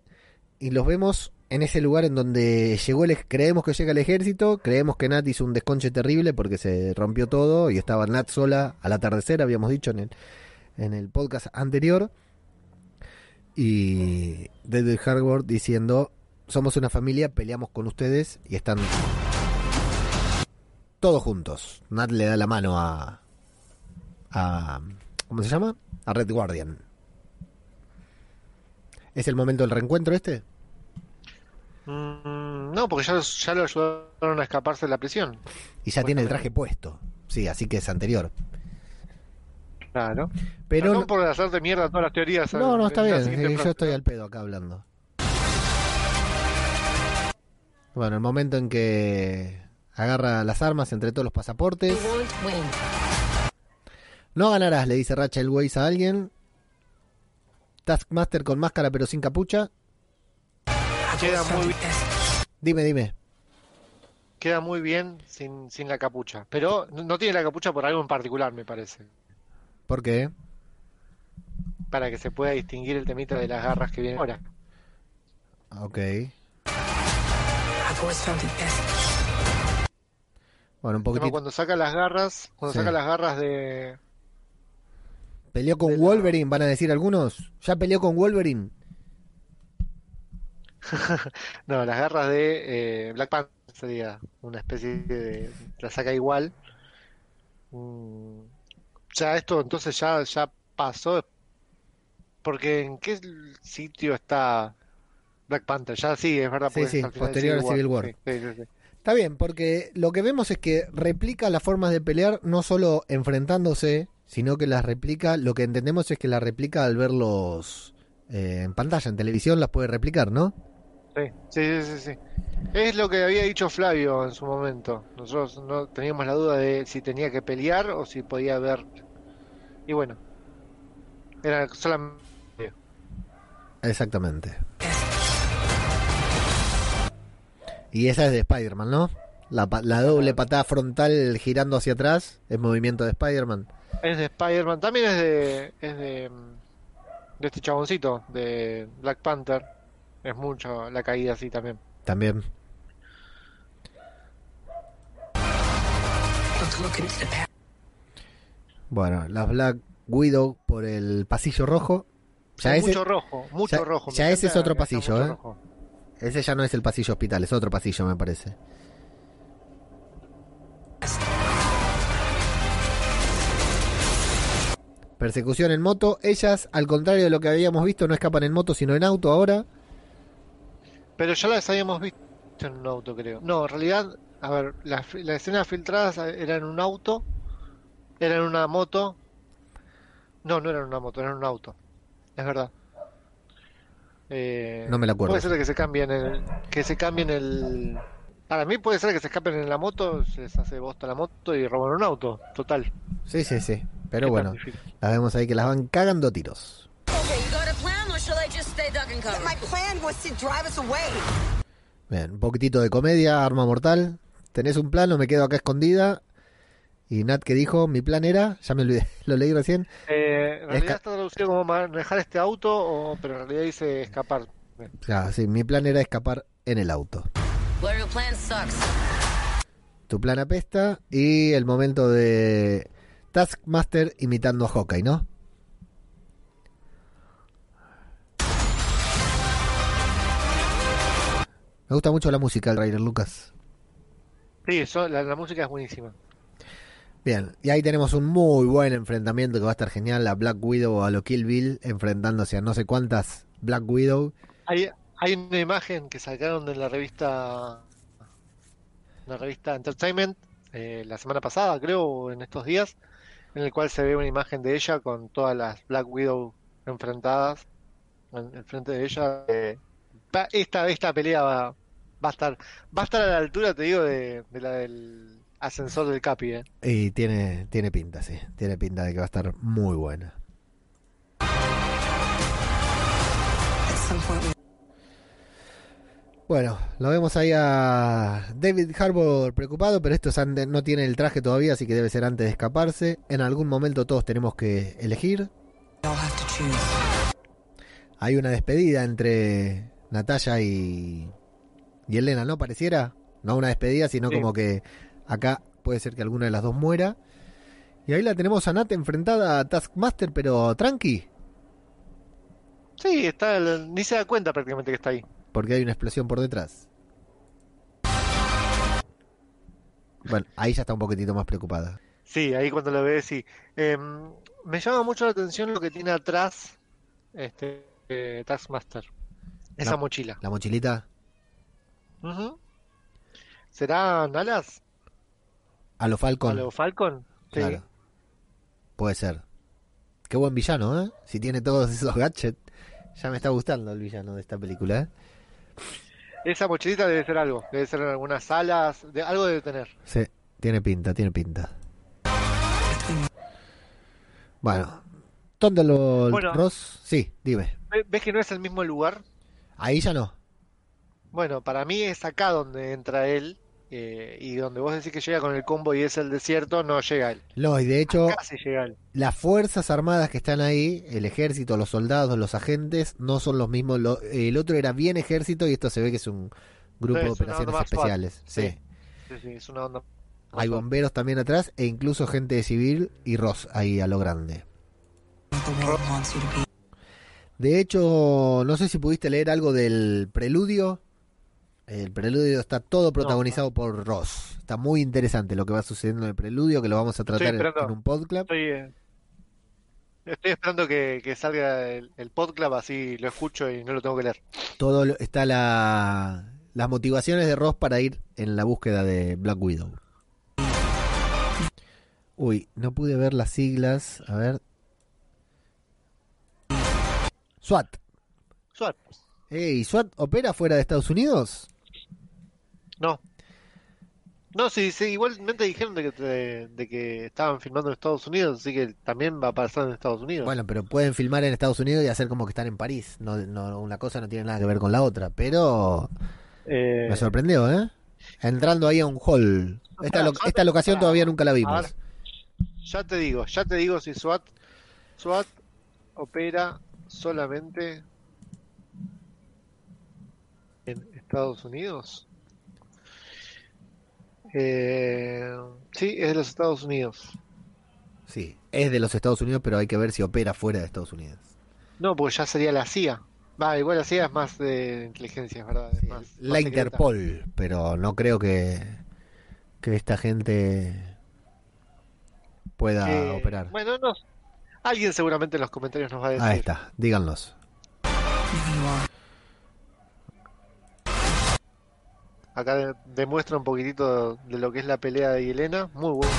y los vemos en ese lugar en donde llegó el, creemos que llega el ejército, creemos que Nat hizo un desconche terrible porque se rompió todo y estaba Nat sola al atardecer, habíamos dicho en el, en el podcast anterior. Y David Harbour diciendo, somos una familia, peleamos con ustedes y están todos juntos. Nat le da la mano a, a ¿cómo se llama? A Red Guardian. ¿Es el momento del reencuentro este? Mm, no, porque ya, ya lo ayudaron a escaparse de la prisión. Y ya tiene el traje puesto. Sí, así que es anterior. Claro. Pero no por hacerte mierda todas las teorías. no, no, está bien. eh, Yo frase. estoy al pedo acá hablando. Bueno, el momento en que agarra las armas entre todos los pasaportes. No ganarás, le dice Rachel Weisz a alguien. Taskmaster con máscara pero sin capucha. Queda muy, Dime, dime. queda muy bien sin, sin la capucha. Pero no tiene la capucha por algo en particular, me parece. ¿Por qué? Para que se pueda distinguir el temita de las garras que vienen ahora. Ok. Bueno, un poquitito. Cuando saca las garras, cuando Sí. saca las garras de... ¿Peleó con de la- Wolverine? Van a decir algunos. ¿Ya peleó con Wolverine? No, las garras de eh, Black Panther sería una especie de... La saca igual. Mm, ya esto entonces ya, ya pasó. Porque ¿en qué sitio está Black Panther? Ya sí, es verdad. Sí, sí, posterior a Civil War. Sí, sí, sí, sí. Está bien, porque lo que vemos es que replica las formas de pelear no solo enfrentándose, sino que las replica, lo que entendemos es que las replica al verlos eh, en pantalla, en televisión las puede replicar, ¿no? Sí, sí, sí, sí. Es lo que había dicho Flavio en su momento. Nosotros no teníamos la duda de si tenía que pelear o si podía ver. Y bueno, era solamente. Exactamente. Y esa es de Spider-Man, ¿no? La, pa- la doble patada frontal girando hacia atrás es movimiento de Spider-Man. Es de Spider-Man, también es de. Es de. De este chaboncito, de Black Panther. Es mucho la caída así también. También. Bueno, las Black Widow por el pasillo rojo. Ya Hay ese, mucho rojo, mucho ya- rojo. ya ese es otro pasillo, ¿eh? rojo. ese ya no es el pasillo hospital, es otro pasillo, me parece. Persecución en moto. Ellas, al contrario de lo que habíamos visto, no escapan en moto, sino en auto ahora. Pero ya las habíamos visto en un auto, creo. No, en realidad, a ver, las la escenas filtradas era en un auto, era en una moto. No, no era en una moto, era en un auto. Es verdad. Eh, No me la acuerdo. Puede ser que se cambien el, que se cambien el. Para mí puede ser que se escapen en la moto, se les hace bosta la moto y roban un auto. Total. Sí, sí, sí. Pero ¿Qué bueno, las vemos ahí que las van cagando a tiros. Okay, Bien, un poquitito de comedia, arma mortal. Tenés un plano, me quedo acá escondida. Y Nat que dijo, mi plan era, ya me olvidé, lo leí recién. Eh, en realidad está traducido como manejar este auto, o, pero en realidad dice escapar. O sea, sí, mi plan era escapar en el auto. Well, your plan sucks. Tu plan apesta y el momento de Taskmaster imitando a Hawkeye, ¿no? Me gusta mucho la música del Raider Lucas. Sí, eso, la, la música es buenísima. Bien, y ahí tenemos un muy buen enfrentamiento que va a estar genial. La Black Widow a lo Kill Bill enfrentándose a no sé cuántas Black Widow. Hay, hay una imagen que sacaron de la revista la revista Entertainment eh, la semana pasada, creo, en estos días, en el cual se ve una imagen de ella con todas las Black Widow enfrentadas en, en frente de ella. Eh, esta, esta pelea va, va a estar va a estar a la altura, te digo, de, de la del ascensor del Capi, eh. Y tiene, tiene pinta, sí. Tiene pinta de que va a estar muy buena. Bueno, lo vemos ahí a David Harbour preocupado, pero esto es no tiene el traje todavía, así que debe ser antes de escaparse. En algún momento todos tenemos que elegir. Hay una despedida entre Natalia y, y Elena, ¿no? Pareciera, no una despedida, sino Sí. como que acá puede ser que alguna de las dos muera. Y ahí la tenemos a Nat enfrentada a Taskmaster, pero tranqui, Sí, está, el- ni se da cuenta prácticamente que está ahí. porque hay una explosión por detrás. Bueno, ahí ya está un poquitito más preocupada. Sí, ahí cuando lo ves, sí. Em, me llama mucho la atención lo que tiene atrás este eh, Taskmaster. Esa La- mochila. La mochilita, Ujú. ¿Serán alas? a lo Falcon. ¿A lo Falcon? Sí. Claro. Puede ser. Qué buen villano, ¿eh? Si tiene todos esos gadgets. Ya me está gustando el villano de esta película, ¿eh? Esa mochilita debe ser algo. Debe ser algunas alas. De, algo debe tener. Sí, tiene pinta, tiene pinta. Bueno, Thunderbolt Bueno. Ross, sí, dime. Ve- ¿Ves que no es el mismo lugar? Ahí ya no. Bueno, para mí es acá donde entra él. eh, y donde vos decís que llega con el combo y es el desierto, no llega él. No, y de hecho, llega él. las fuerzas armadas que están ahí, el ejército, los soldados, los agentes, no son los mismos. Lo- el otro era bien ejército y esto se ve que es un grupo Sí, de operaciones especiales. Sí. Sí. Sí, sí, es una onda. Hay bomberos también atrás e incluso gente de civil y Ross ahí a lo grande. The world wants you to be. De hecho, no sé si pudiste leer algo del preludio. El preludio está todo protagonizado por Ross. Está muy interesante lo que va sucediendo en el preludio, que lo vamos a tratar en, un podcast. Estoy, eh, estoy esperando que, que salga el, el podcast, así lo escucho y no lo tengo que leer. Todo lo- está la, las motivaciones de Ross para ir en la búsqueda de Black Widow. Uy, no pude ver las siglas. A ver. SWAT. SWAT. Ey, ¿SWAT opera fuera de Estados Unidos? No. No, sí, sí, igualmente dijeron de que, de, de que estaban filmando en Estados Unidos, así que también va a pasar en Estados Unidos. Bueno, pero pueden filmar en Estados Unidos y hacer como que están en París. No, no, una cosa no tiene nada que ver con la otra. Pero Eh, me sorprendió, ¿eh? Entrando ahí a un hall. Esta, lo- esta locación todavía nunca la vimos. ver, ya te digo, ya te digo si SWAT, SWAT opera solamente en Estados Unidos. Eh, sí, es de los Estados Unidos. Sí, es de los Estados Unidos, pero hay que ver si opera fuera de Estados Unidos. No, porque ya sería la CIA. Va, igual la CIA es más de inteligencia, ¿verdad? Es más- La más secreta. Interpol, pero no creo que, que esta gente pueda Que- operar. Bueno, no. Alguien seguramente en los comentarios nos va a decir. Ahí está, díganlos. Acá de- demuestra un poquitito de lo que es la pelea de Yelena. Muy bueno.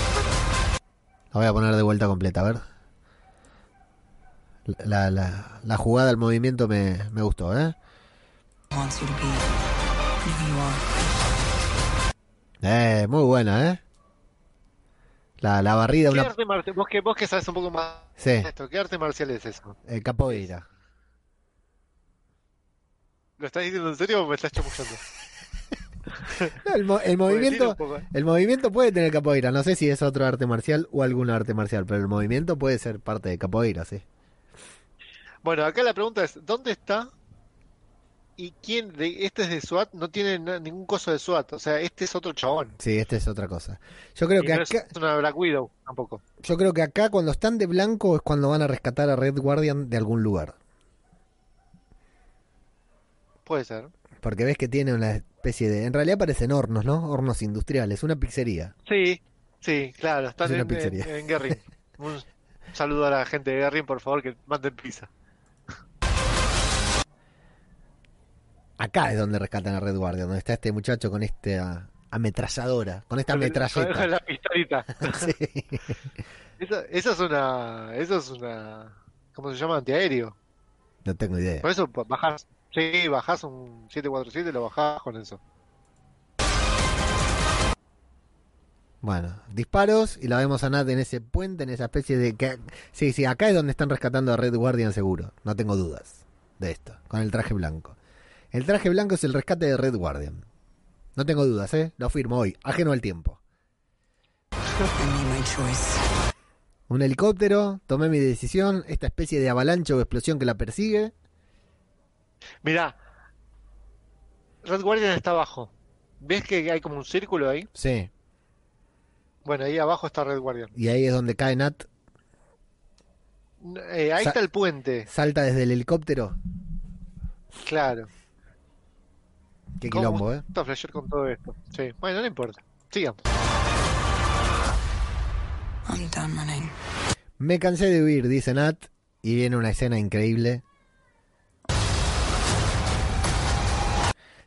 La voy a poner de vuelta completa, a ver. La, la, la jugada, el movimiento me, me gustó, ¿eh? Eh, muy buena, ¿eh? La, la barrida, ¿Qué una arte marcial? Vos que, vos que sabes un poco más Sí. de esto, ¿qué arte marcial es eso? eh, capoeira. ¿Lo estás diciendo en serio o me estás chamullando? No, el, mo- el movimiento ¿eh? el movimiento puede tener capoeira. No sé si es otro arte marcial o algún arte marcial, pero el movimiento puede ser parte de capoeira, sí. Bueno, acá la pregunta es, ¿dónde está? ¿Y quién? De, este es de SWAT, no tiene ningún coso de SWAT. O sea, este es otro chabón. Sí, esta es otra cosa. Yo creo Y que no es acá, una Black Widow tampoco. yo creo que acá cuando están de blanco es cuando van a rescatar a Red Guardian de algún lugar. Puede ser. Porque ves que tiene una especie de... En realidad parecen hornos, ¿no? Hornos industriales, una pizzería. Sí, sí, claro. Están Es una en, pizzería. en, en Guerrín. Un saludo a la gente de Guerrín, por favor, que manden pizza. Acá es donde rescatan a Red Guardian, donde está este muchacho con esta ametralladora, con esta el- con la pistolita. Sí. Eso es una. Eso es una. ¿Cómo se llama? Antiaéreo. No tengo idea. Por eso bajás. Sí, bajás un 747 y lo bajás con eso. Bueno, disparos y la vemos a Nat en ese puente, en esa especie de... que Sí, sí, acá es donde están rescatando a Red Guardian seguro, no tengo dudas de esto, con el traje blanco. El traje blanco es el rescate de Red Guardian. No tengo dudas, ¿eh? Lo firmo hoy, ajeno al tiempo. Un helicóptero, tomé mi decisión, esta especie de avalancha o explosión que la persigue. Mirá, Red Guardian está abajo. ¿Ves que hay como un círculo ahí? Sí. Bueno, ahí abajo está Red Guardian. Y ahí es donde cae Nat. Eh, ahí Sa- está el puente, Salta desde el helicóptero. claro. Qué ¿Cómo quilombo, ¿eh? gusta flashear con todo esto? Sí, bueno, no importa. Sigamos. I'm done running. Me cansé de huir, dice Nat. Y viene una escena increíble.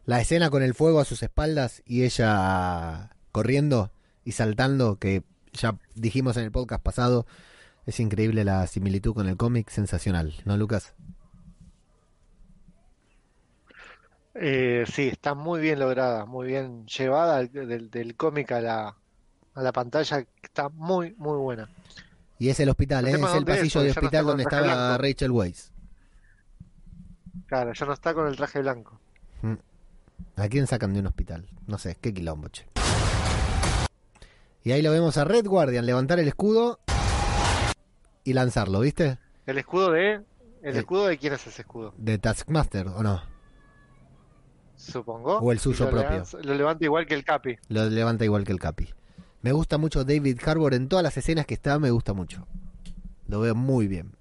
La escena con el fuego a sus espaldas y ella corriendo y saltando, que ya dijimos en el podcast pasado, es increíble la similitud con el cómic, sensacional, ¿no, Lucas? Eh, sí, está muy bien lograda, muy bien llevada del, del cómic a la, a la pantalla. Está muy, muy buena. Y es el hospital, El ¿eh? es el es, pasillo de no hospital donde estaba. Rachel Weisz. Claro, ya no está con el traje blanco. Mm. ¿A quién sacan de un hospital? No sé, qué quilombo, che. Y ahí lo vemos a Red Guardian levantar el escudo y lanzarlo, ¿viste? El escudo de... ¿El Eh. escudo de quién es ese escudo? De Taskmaster, ¿o no? Supongo. O el suyo lo propio. levanta- Lo levanta igual que el Capi. Lo levanta igual que el Capi. Me gusta mucho David Harbour en todas las escenas que está, me gusta mucho. Lo veo muy bien.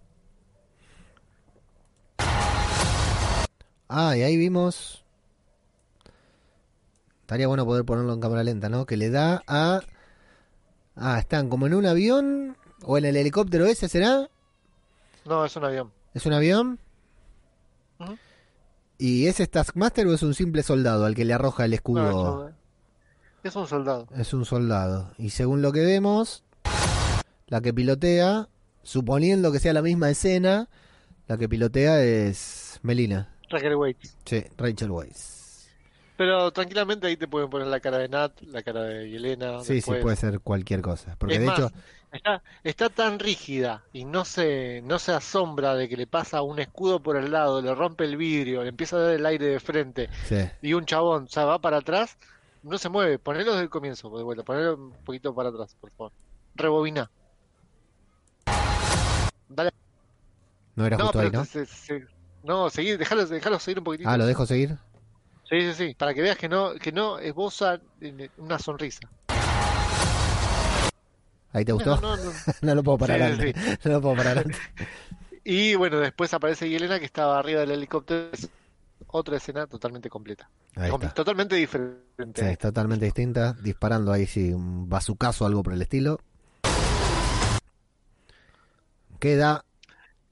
Ah, y ahí vimos. Estaría bueno poder ponerlo en cámara lenta, ¿no? Que le da a. Ah, están como en un avión. O en el helicóptero ese, ¿será? No, es un avión. ¿Es un avión? Ujú. ¿Y ese es Taskmaster o es un simple soldado al que le arroja el escudo? No, es, un, es un soldado. Es un soldado. Y según lo que vemos, la que pilotea, suponiendo que sea la misma escena, la que pilotea es Melina. Raquel Waits. Sí, Rachel Weisz. Pero tranquilamente ahí te pueden poner la cara de Nat, la cara de Yelena. Sí, después. sí, puede ser cualquier cosa. Porque Es de más, hecho, está, está tan rígida y no se, no se asombra de que le pasa un escudo por el lado, le rompe el vidrio, le empieza a dar el aire de frente sí. y un chabón, o sea, va para atrás, no se mueve. Ponelo desde el comienzo, de vuelta, ponelo un poquito para atrás, por favor. Rebobina. Dale. no era No, justo ahí, ¿no? se- se- no, seguí, déjalo, déjalo seguir un poquitito. Ah, ¿lo dejo seguir? Sí, sí, sí, para que veas que no, que no esboza una sonrisa. ¿Ahí te gustó? No, no, no. No lo puedo parar Sí, sí, antes. No lo puedo parar antes. Y bueno, después aparece Yelena que estaba arriba del helicóptero. Otra escena totalmente completa. Totalmente diferente. Sí, totalmente distinta. Disparando ahí, sí, un bazucazo o algo por el estilo. Queda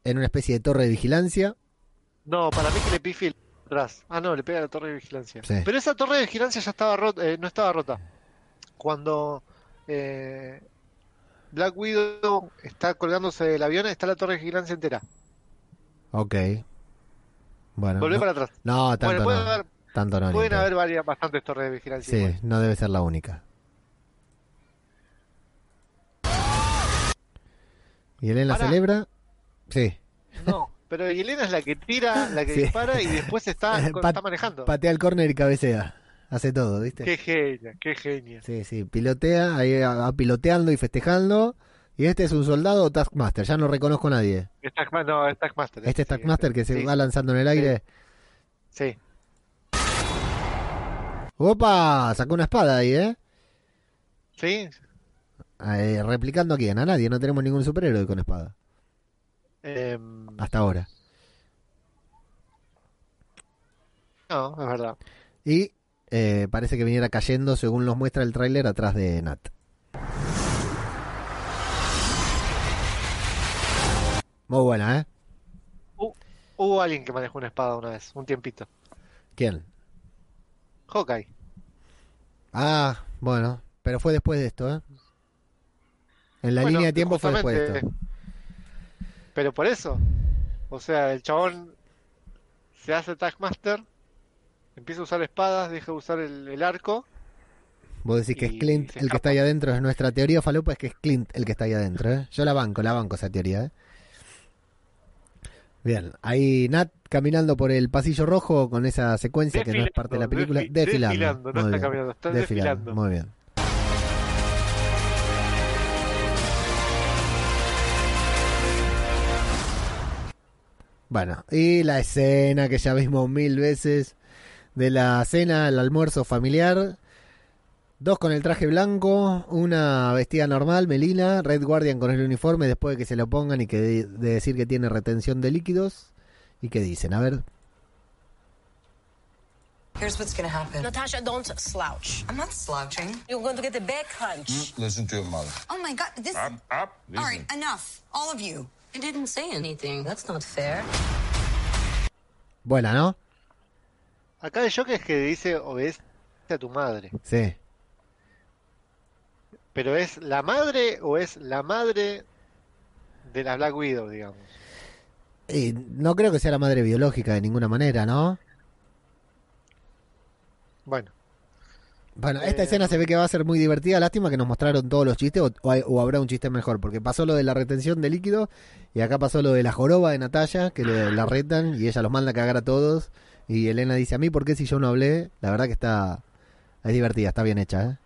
en una especie de torre de vigilancia. No, para mí que le pifi atrás. Ah, no, le pega a la torre de vigilancia. Sí. Pero esa torre de vigilancia ya estaba rota, eh, no estaba rota. Cuando eh, Black Widow está colgándose del avión, está la torre de vigilancia entera. Ok. Bueno. Volvé no, para atrás. no, tanto Bueno, puede no. haber- tanto no. ni Pueden en haber varias, bastantes torres de vigilancia. Sí, igual. no debe ser la única. ¿Y Elena Pará. celebra? Sí. No, pero Yelena es la que tira, la que Sí. dispara y después está, Pat- está manejando. Patea el córner y cabecea. Hace todo, ¿viste? Qué genia, qué genia. Sí, sí, pilotea, ahí va piloteando y festejando. Y este es un soldado o Taskmaster, ya no reconozco a nadie. Es Taskma- no, es Taskmaster. Este es Taskmaster que se sí, va lanzando en el aire. Sí. ¡Opa! Sacó una espada ahí, ¿eh? Sí. Eh, ¿Replicando a quién? A nadie, no tenemos ningún superhéroe con espada. Em, Hasta ahora. no, es verdad. Y eh, parece que viniera cayendo, según nos muestra el tráiler, atrás de Nat. Muy buena, ¿eh? Hu- hubo alguien que manejó una espada una vez, un tiempito. ¿Quién? Hawkeye. Ah, bueno, pero fue después de esto, ¿eh? En la Bueno, línea de tiempo fue después de esto. Pero por eso. O sea, el chabón se hace Taskmaster, empieza a usar espadas, deja de usar el, el arco. Vos decís que es Clint el que está ahí adentro, es nuestra teoría falopa, es que es Clint el que está ahí adentro, ¿eh? Yo la banco, la banco esa teoría, ¿eh? Bien, ahí Nat caminando por el pasillo rojo con esa secuencia que no es parte de la película. Desfi- Desfilando. desfilando, no está bien. caminando, está desfilando. Muy bien. Bueno, y la escena que ya vimos mil veces de la cena, el almuerzo familiar. Dos con el traje blanco, una vestida normal, Melina, Red Guardian con el uniforme después de que se lo pongan y que de, de decir que tiene retención de líquidos. ¿Y qué dicen? A ver, Here's what's gonna happen. Natasha, don't slouch. I'm not slouching. You're going to get a back hunch. Listen to your mother. Oh my god, this. Up, up. All right, enough. All of you. I didn't say anything. That's not fair. buena, ¿no? Acá el shock es que dice obedece a tu madre. Sí. Pero ¿es la madre o es la madre de la Black Widow, digamos? Y no creo que sea la madre biológica de ninguna manera, ¿no? Bueno, Bueno, esta Eh, escena se ve que va a ser muy divertida. Lástima que nos mostraron todos los chistes o, o hay- o habrá un chiste mejor. Porque pasó lo de la retención de líquido y acá pasó lo de la joroba de Natalia, que le- la retan y ella los manda a cagar a todos. Y Elena dice, a mí, ¿por qué si yo no hablé? La verdad que está... Es divertida, está bien hecha, ¿eh?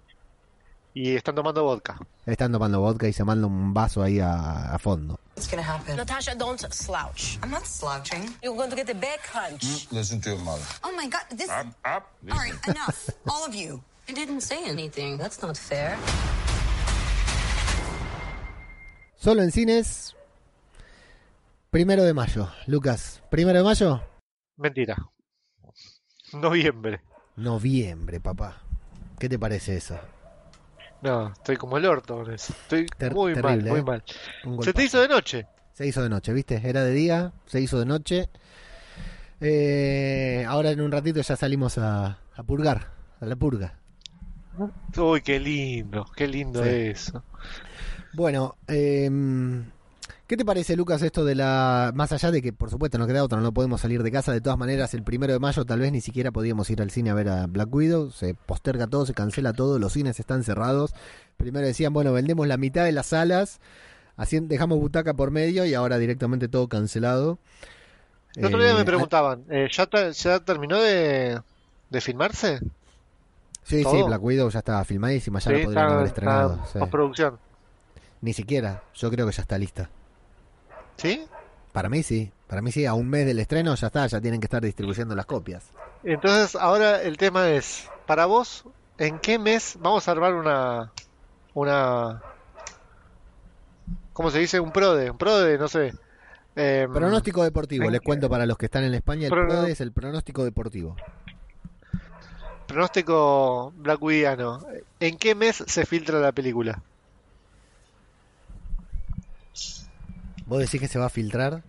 y están tomando vodka. Están tomando vodka y se manda un vaso ahí a, a fondo. What's gonna happen. Natasha, don't slouch. I'm not slouching. You're going to get a back hunch. Listen to your mother. Oh my god, this. Up, up. All right, enough. All of you. I didn't say anything. That's not fair. Solo en cines. Primero de mayo. Lucas, ¿primero de mayo? Mentira. Noviembre. Noviembre, papá. ¿Qué te parece eso? No, estoy como el orto con eso. Estoy Ter- muy terrible, mal, muy ¿eh? mal. Se te hizo de noche. Se hizo de noche, ¿viste? Era de día, se hizo de noche. Eh, ahora en un ratito ya salimos a, a purgar, a la purga. Uy, qué lindo, qué lindo Sí. eso. Bueno, eh, ¿qué te parece, Lucas, esto de la... Más allá de que, por supuesto, no queda otra, no podemos salir de casa, de todas maneras, el primero de mayo tal vez ni siquiera podíamos ir al cine a ver a Black Widow, se posterga todo, se cancela todo, los cines están cerrados. Primero decían, bueno, vendemos la mitad de las salas, así dejamos butaca por medio y ahora directamente todo cancelado. El otro día Eh, me preguntaban, eh, ¿ya, ta- ya terminó de, de filmarse? Sí, sí. Black Widow ya está filmadísima, ya Sí, la podrían está- haber estrenado. en sí. postproducción. Ni siquiera, yo creo que ya está lista. ¿Sí? Para mí sí, para mí sí, a un mes del estreno ya está, ya tienen que estar distribuyendo las copias. Entonces, ahora el tema es, para vos, ¿en qué mes vamos a armar una, una, ¿cómo se dice? Un PRODE, un PRODE, no sé. Eh, Pronóstico deportivo, les cuento para los que están en España, el PRODE es el pronóstico deportivo. pronóstico Black Widow. ¿En qué mes se filtra la película? ¿Vos decís que se va a filtrar?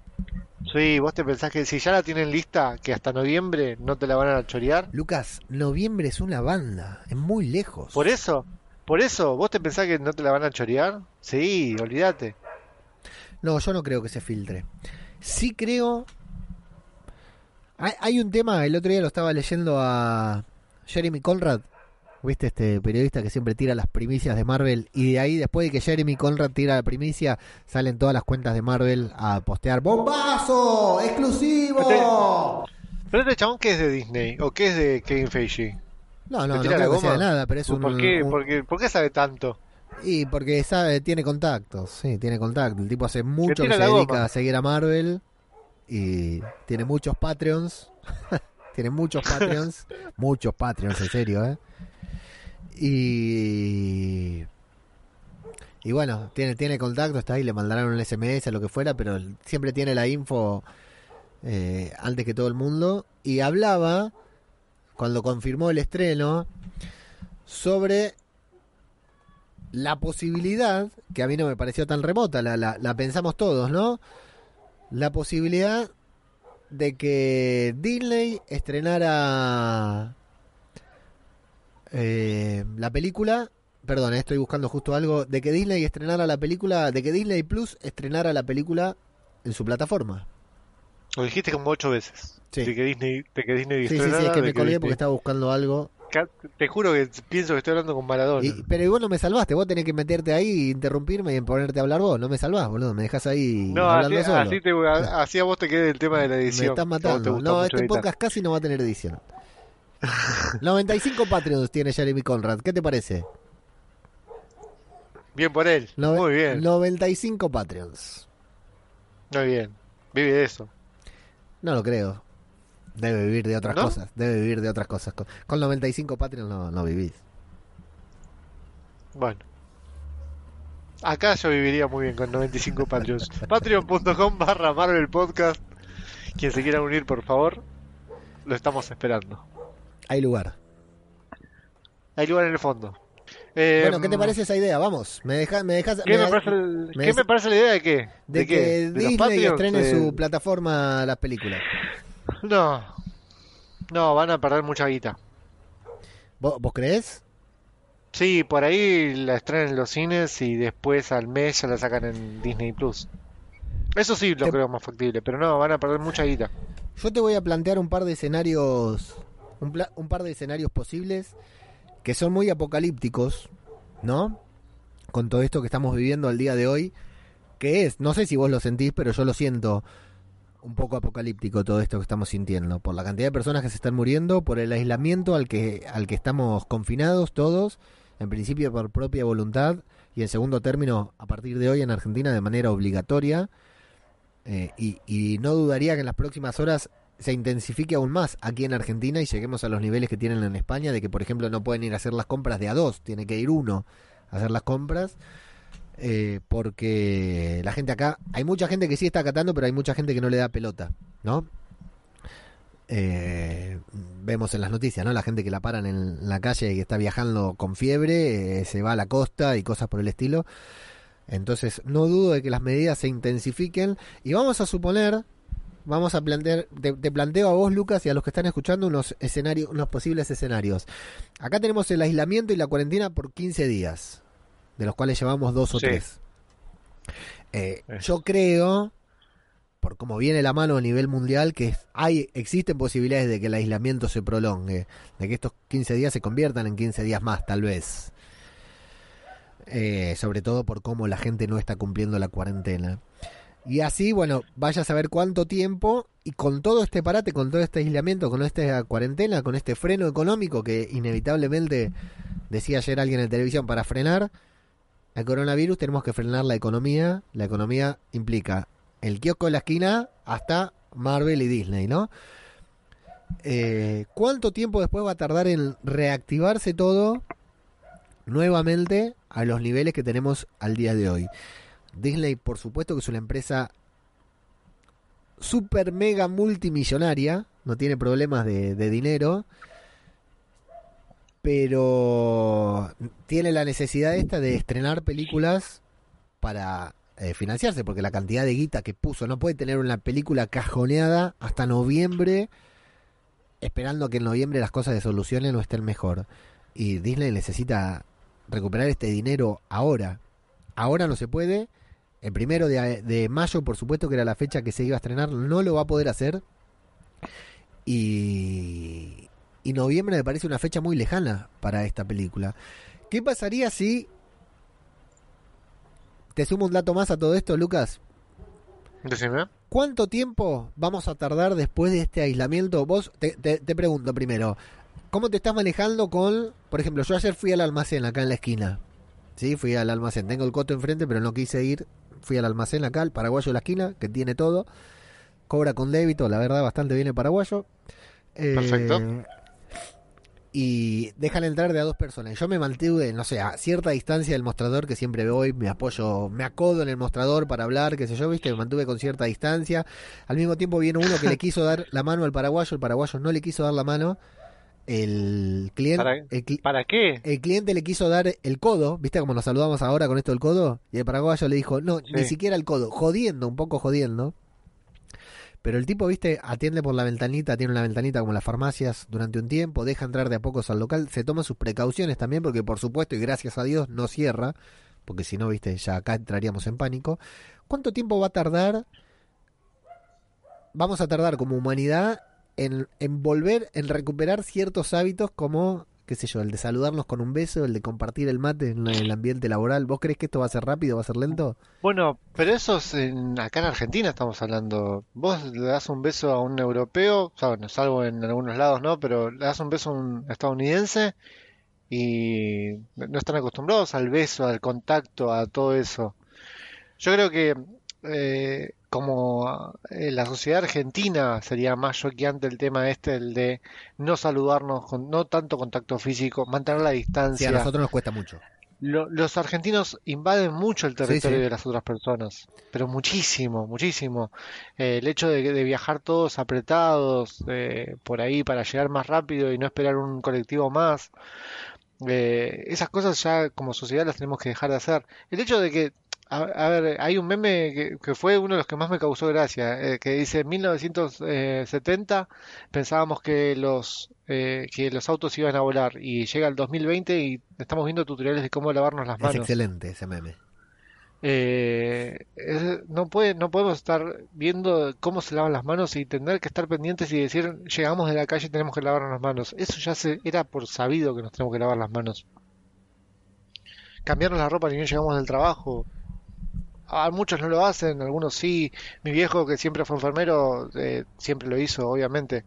Sí, vos te pensás que si ya la tienen lista, que hasta noviembre no te la van a chorear. Lucas, noviembre es una banda, es muy lejos. Por eso, por eso, vos te pensás que no te la van a chorear. Sí, olvídate. No, yo no creo que se filtre. Sí creo... Hay, hay un tema, el otro día lo estaba leyendo a Jeremy Conrad, ¿viste? Este periodista que siempre tira las primicias de Marvel y de ahí después de que Jeremy Conrad tira la primicia, salen todas las cuentas de Marvel a postear ¡Bombazo! ¡Exclusivo! Pero este chabón que es de Disney o que es de Kevin Feige. No, no, ¿Te no creo que sea de nada, pero es un... ¿Por qué? un- ¿Por qué, por qué sabe tanto? Y porque sabe, tiene contactos, sí, tiene contactos. El tipo hace mucho que se dedica goma. a seguir a Marvel y tiene muchos Patreons. tiene muchos Patreons, muchos Patreons, en serio, ¿eh? Y. Y bueno, tiene, tiene contacto, está ahí, le mandarán un SMS, lo que fuera, pero siempre tiene la info eh, antes que todo el mundo. Y hablaba, cuando confirmó el estreno, sobre la posibilidad, que a mí no me pareció tan remota, la, la, la pensamos todos, ¿no? La posibilidad de que Disney estrenara eh, la película, perdón, eh, estoy buscando justo algo, de que Disney estrenara la película, de que Disney Plus estrenara la película en su plataforma. Lo dijiste como ocho veces. Sí. De que Disney, de que Disney Sí, sí, es que me colgué porque estaba buscando algo. Te juro que pienso que estoy hablando con Maradona. Y- pero vos no me salvaste, vos tenés que meterte ahí, interrumpirme y ponerte a hablar vos. No me salvás, boludo, me dejás ahí no, así, hablando solo. así, te, a- así a vos te quede el tema de la Me edición. estás vos te matando. No, este podcast casi no va a tener edición. 95 Patreons tiene Jeremy Conrad. ¿Qué te parece? Bien por él. Nove- Muy bien. 95 Patreons. Muy bien. Vive de eso. No lo creo. Debe vivir de otras ¿No? cosas. Debe vivir de otras cosas. Con, con 95 Patreon no, no vivís. Bueno. Acá yo viviría muy bien con 95 Patreons. Patreon.com barra Marvel Podcast. Quien se quiera unir, por favor, lo estamos esperando. Hay lugar. Hay lugar en el fondo. Eh, bueno, ¿qué te parece esa idea? Vamos, me dejas... Me dejas ¿Qué, me me- parece, el- me ¿qué des- me parece la idea de qué? de, qué? que ¿De los Disney estrene Eh, su plataforma las películas. No. No, van a perder mucha guita. ¿Vos, vos creés? Sí, por ahí la estrenan en los cines y después al mes ya la sacan en Disney Plus. Eso sí lo Te- creo más factible, pero no, van a perder mucha guita. Yo te voy a plantear un par de escenarios, un, par de escenarios posibles que son muy apocalípticos, ¿no? Con todo esto que estamos viviendo al día de hoy, que es, no sé si vos lo sentís, pero yo lo siento un poco apocalíptico todo esto que estamos sintiendo, por la cantidad de personas que se están muriendo, por el aislamiento al que al que estamos confinados todos, en principio por propia voluntad y en segundo término a partir de hoy en Argentina de manera obligatoria. Eh, y, y no dudaría que en las próximas horas se intensifique aún más aquí en Argentina y lleguemos a los niveles que tienen en España, de que por ejemplo no pueden ir a hacer las compras de a dos, tiene que ir uno a hacer las compras, eh, porque la gente acá, hay mucha gente que sí está acatando, pero hay mucha gente que no le da pelota, ¿no? Eh, vemos en las noticias, ¿no? La gente que la paran en la calle y está viajando con fiebre, eh, se va a la costa y cosas por el estilo. Entonces, no dudo de que las medidas se intensifiquen y vamos a suponer, vamos a plantear, te, te planteo a vos, Lucas, y a los que están escuchando unos escenarios, unos posibles escenarios. Acá tenemos el aislamiento y la cuarentena por 15 días, de los cuales llevamos dos o Sí. tres. Eh, yo creo, por cómo viene la mano a nivel mundial, que hay, existen posibilidades de que el aislamiento se prolongue, de que estos 15 días se conviertan en 15 días más, tal vez. Eh, sobre todo por cómo la gente no está cumpliendo la cuarentena. Y así, bueno, vaya a saber cuánto tiempo y con todo este parate, con todo este aislamiento, con esta cuarentena, con este freno económico que inevitablemente decía ayer alguien en televisión para frenar el coronavirus tenemos que frenar la economía. La economía implica el kiosco de la esquina hasta Marvel y Disney, ¿no? Eh, ¿Cuánto tiempo después va a tardar en reactivarse todo nuevamente a los niveles que tenemos al día de hoy? Disney, por supuesto que es una empresa super mega multimillonaria, no tiene problemas de, dinero, pero tiene la necesidad esta de estrenar películas para eh, financiarse, porque la cantidad de guita que puso, no puede tener una película cajoneada hasta noviembre, esperando que en noviembre las cosas se solucionen o estén mejor. Y Disney necesita recuperar este dinero ahora. Ahora no se puede. El primero de, de mayo, por supuesto que era la fecha que se iba a estrenar, no lo va a poder hacer. Y, y noviembre me parece una fecha muy lejana para esta película. ¿Qué pasaría si... Te sumo un dato más a todo esto, Lucas. Decime. ¿Cuánto tiempo vamos a tardar después de este aislamiento? Vos, te, te- te pregunto primero, ¿cómo te estás manejando con, por ejemplo, yo ayer fui al almacén acá en la esquina, ¿sí? Fui al almacén, tengo el coto enfrente, pero no quise ir, fui al almacén acá, el paraguayo de la esquina, que tiene todo, cobra con débito, la verdad, bastante bien el paraguayo. Eh, Perfecto. Y dejan entrar de a dos personas. Yo me mantuve, no sé, a cierta distancia del mostrador que siempre voy, me apoyo, me acodo en el mostrador para hablar, qué sé yo, viste, me mantuve con cierta distancia. Al mismo tiempo vino uno que le quiso dar la mano al paraguayo, el paraguayo no le quiso dar la mano. El cliente, ¿Para, el, cli- ¿Para qué? el cliente le quiso dar el codo, ¿viste como nos saludamos ahora con esto del codo? Y el paraguayo le dijo, no, ni siquiera el codo, jodiendo, un poco jodiendo. Pero el tipo, viste, atiende por la ventanita, tiene una ventanita como las farmacias durante un tiempo, deja entrar de a pocos al local, se toma sus precauciones también, porque por supuesto, y gracias a Dios, no cierra, porque si no, viste, ya acá entraríamos en pánico. ¿Cuánto tiempo va a tardar? Vamos a tardar como humanidad en, en volver, en recuperar ciertos hábitos como, qué sé yo, el de saludarnos con un beso, el de compartir el mate en el ambiente laboral. ¿Vos crees que esto va a ser rápido, va a ser lento? Bueno, pero eso es en, acá en Argentina estamos hablando. Vos le das un beso a un europeo, o sea, salvo en algunos lados, ¿no? Pero le das un beso a un estadounidense y no están acostumbrados al beso, al contacto, a todo eso. Yo creo que eh, como eh, la sociedad argentina sería más choqueante el tema este, el de no saludarnos, con no tanto contacto físico, mantener la Sí, a distancia. nosotros nos cuesta mucho. Lo- los argentinos invaden mucho el territorio sí. de las otras personas, pero muchísimo, muchísimo. Eh, el hecho de, de viajar todos apretados eh, por ahí para llegar más rápido y no esperar un colectivo más, eh, esas cosas ya como sociedad las tenemos que dejar de hacer. El hecho de que, a, a ver, hay un meme que, que fue uno de los que más me causó gracia, eh, que dice en 1970 pensábamos que los eh, que los autos iban a volar y llega el 2020 y estamos viendo tutoriales de cómo lavarnos las Es manos. excelente ese meme. Eh, es- no puede, no podemos estar viendo cómo se lavan las manos y tener que estar pendientes y decir, llegamos de la calle y tenemos que lavarnos las manos. Eso ya se, era por sabido que nos tenemos que lavar las manos. Cambiarnos la ropa ni bien llegamos del trabajo. A muchos no lo hacen, algunos sí. Mi viejo, que siempre fue enfermero, eh, siempre lo hizo, obviamente.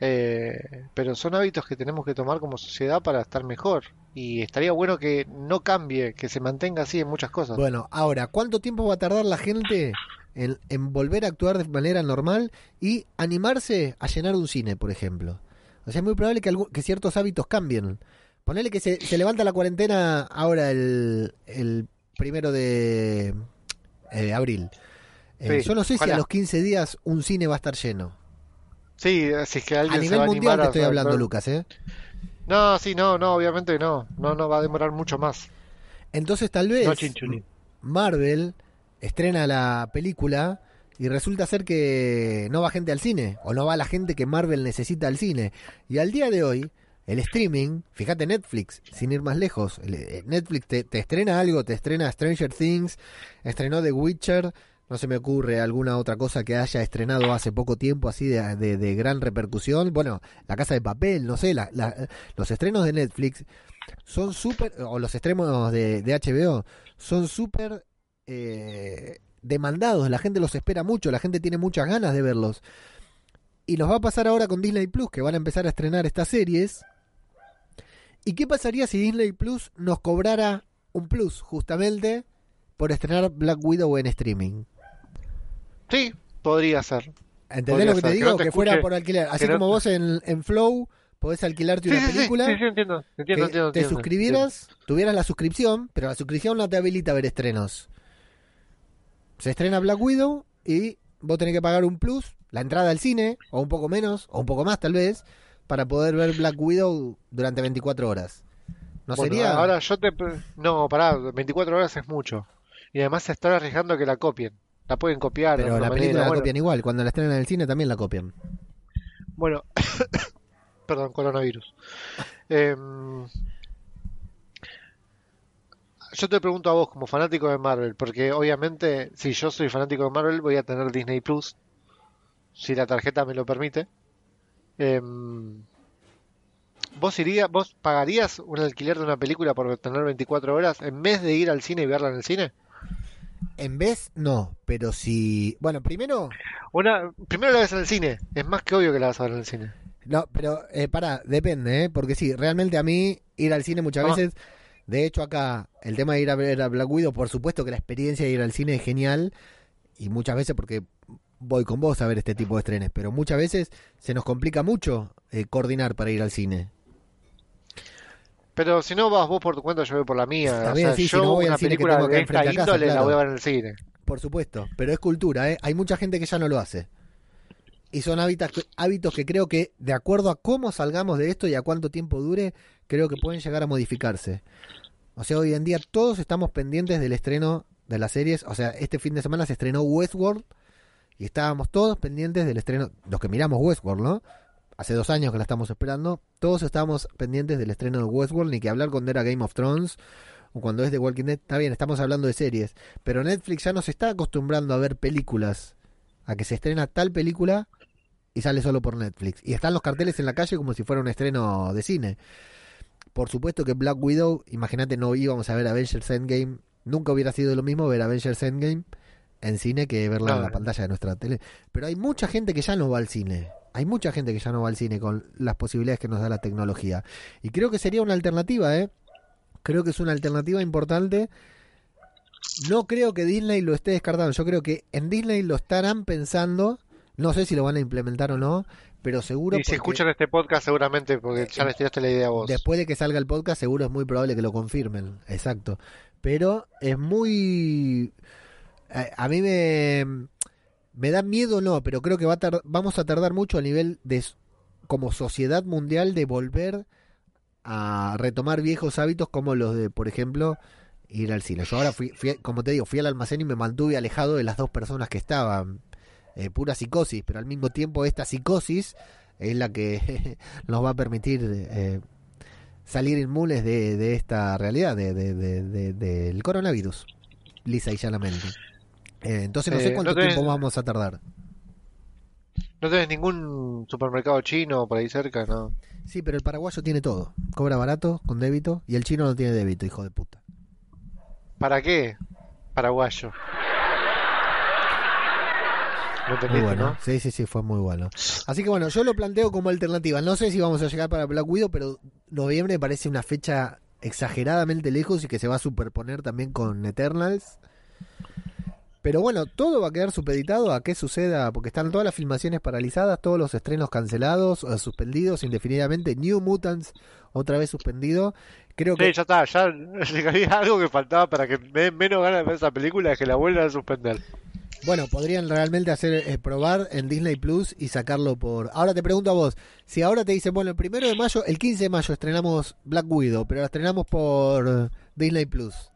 Eh, pero son hábitos que tenemos que tomar como sociedad para estar mejor. Y estaría bueno que no cambie, que se mantenga así en muchas cosas. Bueno, ahora, ¿cuánto tiempo va a tardar la gente en, en volver a actuar de manera normal y animarse a llenar un cine, por ejemplo? O sea, es muy probable que, que ciertos hábitos cambien. Ponele que se, se levanta la cuarentena ahora el primero de eh, abril. Eh, Sí, yo no sé si a los 15 días un cine va a estar lleno. Sí, es que A alguien se nivel va a mundial animar te a estoy hablando, Lucas, ¿eh? No, sí, no, no, obviamente no. No, no va a demorar mucho más. Entonces tal vez No. Marvel estrena la película y resulta ser que no va gente al cine o no va la gente que Marvel necesita al cine. Y al día de hoy, el streaming, fíjate Netflix, sin ir más lejos, eh, Netflix te, estrena algo, te estrena Stranger Things, estrenó The Witcher, no se me ocurre alguna otra cosa que haya estrenado hace poco tiempo así de, de- gran repercusión. Bueno, La Casa de Papel, no sé, la- los estrenos de Netflix son súper, o los estrenos de, de HBO, son súper eh, demandados, la gente los espera mucho, la gente tiene muchas ganas de verlos. Y nos va a pasar ahora con Disney Plus, que van a empezar a estrenar estas series. ¿Y qué pasaría si Disney Plus nos cobrara un plus, justamente, por estrenar Black Widow en streaming? Sí, podría ser. ¿Entendés Podría lo que ser, te que digo? no te que fuera por alquiler. Así no- como vos en, en Flow podés alquilarte Sí, una sí, película. sí, sí, entiendo, entiendo, que entiendo, te entiendo, suscribieras, tuvieras la suscripción, pero la suscripción no te habilita a ver estrenos. Se estrena Black Widow y vos tenés que pagar un plus, la entrada al cine, o un poco menos, o un poco más tal vez, para poder ver Black Widow durante 24 horas. ¿No Bueno, sería? Ahora yo te... No, pará, 24 horas es mucho. Y además se están arriesgando a que la copien. La pueden copiar pero la película manera. la Bueno, copian igual, cuando la estrenan en el cine también la copian. Bueno, perdón, coronavirus. Em, yo te pregunto a vos, como fanático de Marvel, porque obviamente, si yo soy fanático de Marvel, voy a tener Disney Plus, si la tarjeta me lo permite. Em, ¿vos irías, vos pagarías un alquiler de una película por tener 24 horas en vez de ir al cine y verla en el cine? En vez, no, pero si... Bueno, primero... Una, primero la ves en el cine, es más que obvio que la vas a ver en el cine. No, pero eh, pará, depende, ¿eh? Porque sí, realmente a mí ir al cine muchas Ah. veces, de hecho acá, el tema de ir a ver a Black Widow, por supuesto que la experiencia de ir al cine es genial, y muchas veces porque voy con vos a ver este tipo de estrenes, pero muchas veces se nos complica mucho eh, coordinar para ir al cine. Pero si no vas vos por tu cuenta, yo voy por la mía. Está o sea, sí, si yo no voy al una cine que tengo de esta casa, índole la claro. voy a ver en el cine. Por supuesto, pero es cultura, ¿eh? Hay mucha gente que ya no lo hace. Y son hábitos, hábitos que creo que, de acuerdo a cómo salgamos de esto y a cuánto tiempo dure, creo que pueden llegar a modificarse. O sea, hoy en día todos estamos pendientes del estreno de las series. O sea, este fin de semana se estrenó Westworld y estábamos todos pendientes del estreno. Los que miramos Westworld, ¿no? Hace dos años que la estamos esperando. Todos estábamos pendientes del estreno de Westworld, ni que hablar cuando era Game of Thrones o cuando es The Walking Dead. Está bien, estamos hablando de series. Pero Netflix ya nos está acostumbrando a ver películas. A que se estrena tal película y sale solo por Netflix. Y están los carteles en la calle como si fuera un estreno de cine. Por supuesto que Black Widow, imagínate, no íbamos a ver Avengers Endgame. Nunca hubiera sido lo mismo ver Avengers Endgame en cine que verla en la pantalla de nuestra tele. Pero hay mucha gente que ya no va al cine. Hay mucha gente que ya no va al cine con las posibilidades que nos da la tecnología. Y creo que sería una alternativa, ¿eh? Creo que es una alternativa importante No creo que Disney lo esté descartando. Yo creo que en Disney lo estarán pensando. No sé si lo van a implementar o no, pero seguro. Y si porque escuchan este podcast, seguramente, porque ya les tiraste la idea a vos. Después de que salga el podcast, seguro es muy probable que lo confirmen. Exacto. Pero es muy. A, a mí me. Da miedo, no, pero creo que va a vamos a tardar mucho a nivel de. como sociedad mundial de volver a retomar viejos hábitos como los de, por ejemplo, ir al cine. Yo ahora fui, fui, como te digo, fui al almacén y me mantuve alejado de las dos personas que estaban. Eh, pura psicosis, pero al mismo tiempo esta psicosis es la que nos va a permitir eh, salir inmunes de, de esta realidad, de- de- del coronavirus, lisa y llanamente. Eh, entonces no sé Eh, cuánto no tenés- tiempo vamos a tardar. ¿No tenés ningún supermercado chino por ahí cerca? No. Sí, pero el paraguayo tiene todo. Cobra barato, con débito, y el chino no tiene débito, hijo de puta. ¿Para qué? Paraguayo. ¿Lo Muy bueno. no? Sí, sí, sí, fue muy bueno. Así que bueno, yo lo planteo como alternativa. No sé si vamos a llegar para Black Widow, pero noviembre me parece una fecha exageradamente lejos y que se va a superponer también con Eternals. Pero bueno, todo va a quedar supeditado a qué suceda, porque están todas las filmaciones paralizadas, todos los estrenos cancelados, o suspendidos indefinidamente. New Mutants otra vez suspendido. Creo Sí, que ya está, ya había algo que faltaba para que me den menos ganas de ver esa película es que la vuelvan a suspender. Bueno, podrían realmente hacer eh, probar en Disney Plus y sacarlo por. Ahora te pregunto a vos, si ahora te dicen, bueno, el primero de mayo, el 15 de mayo estrenamos Black Widow, pero la estrenamos por eh, Disney Plus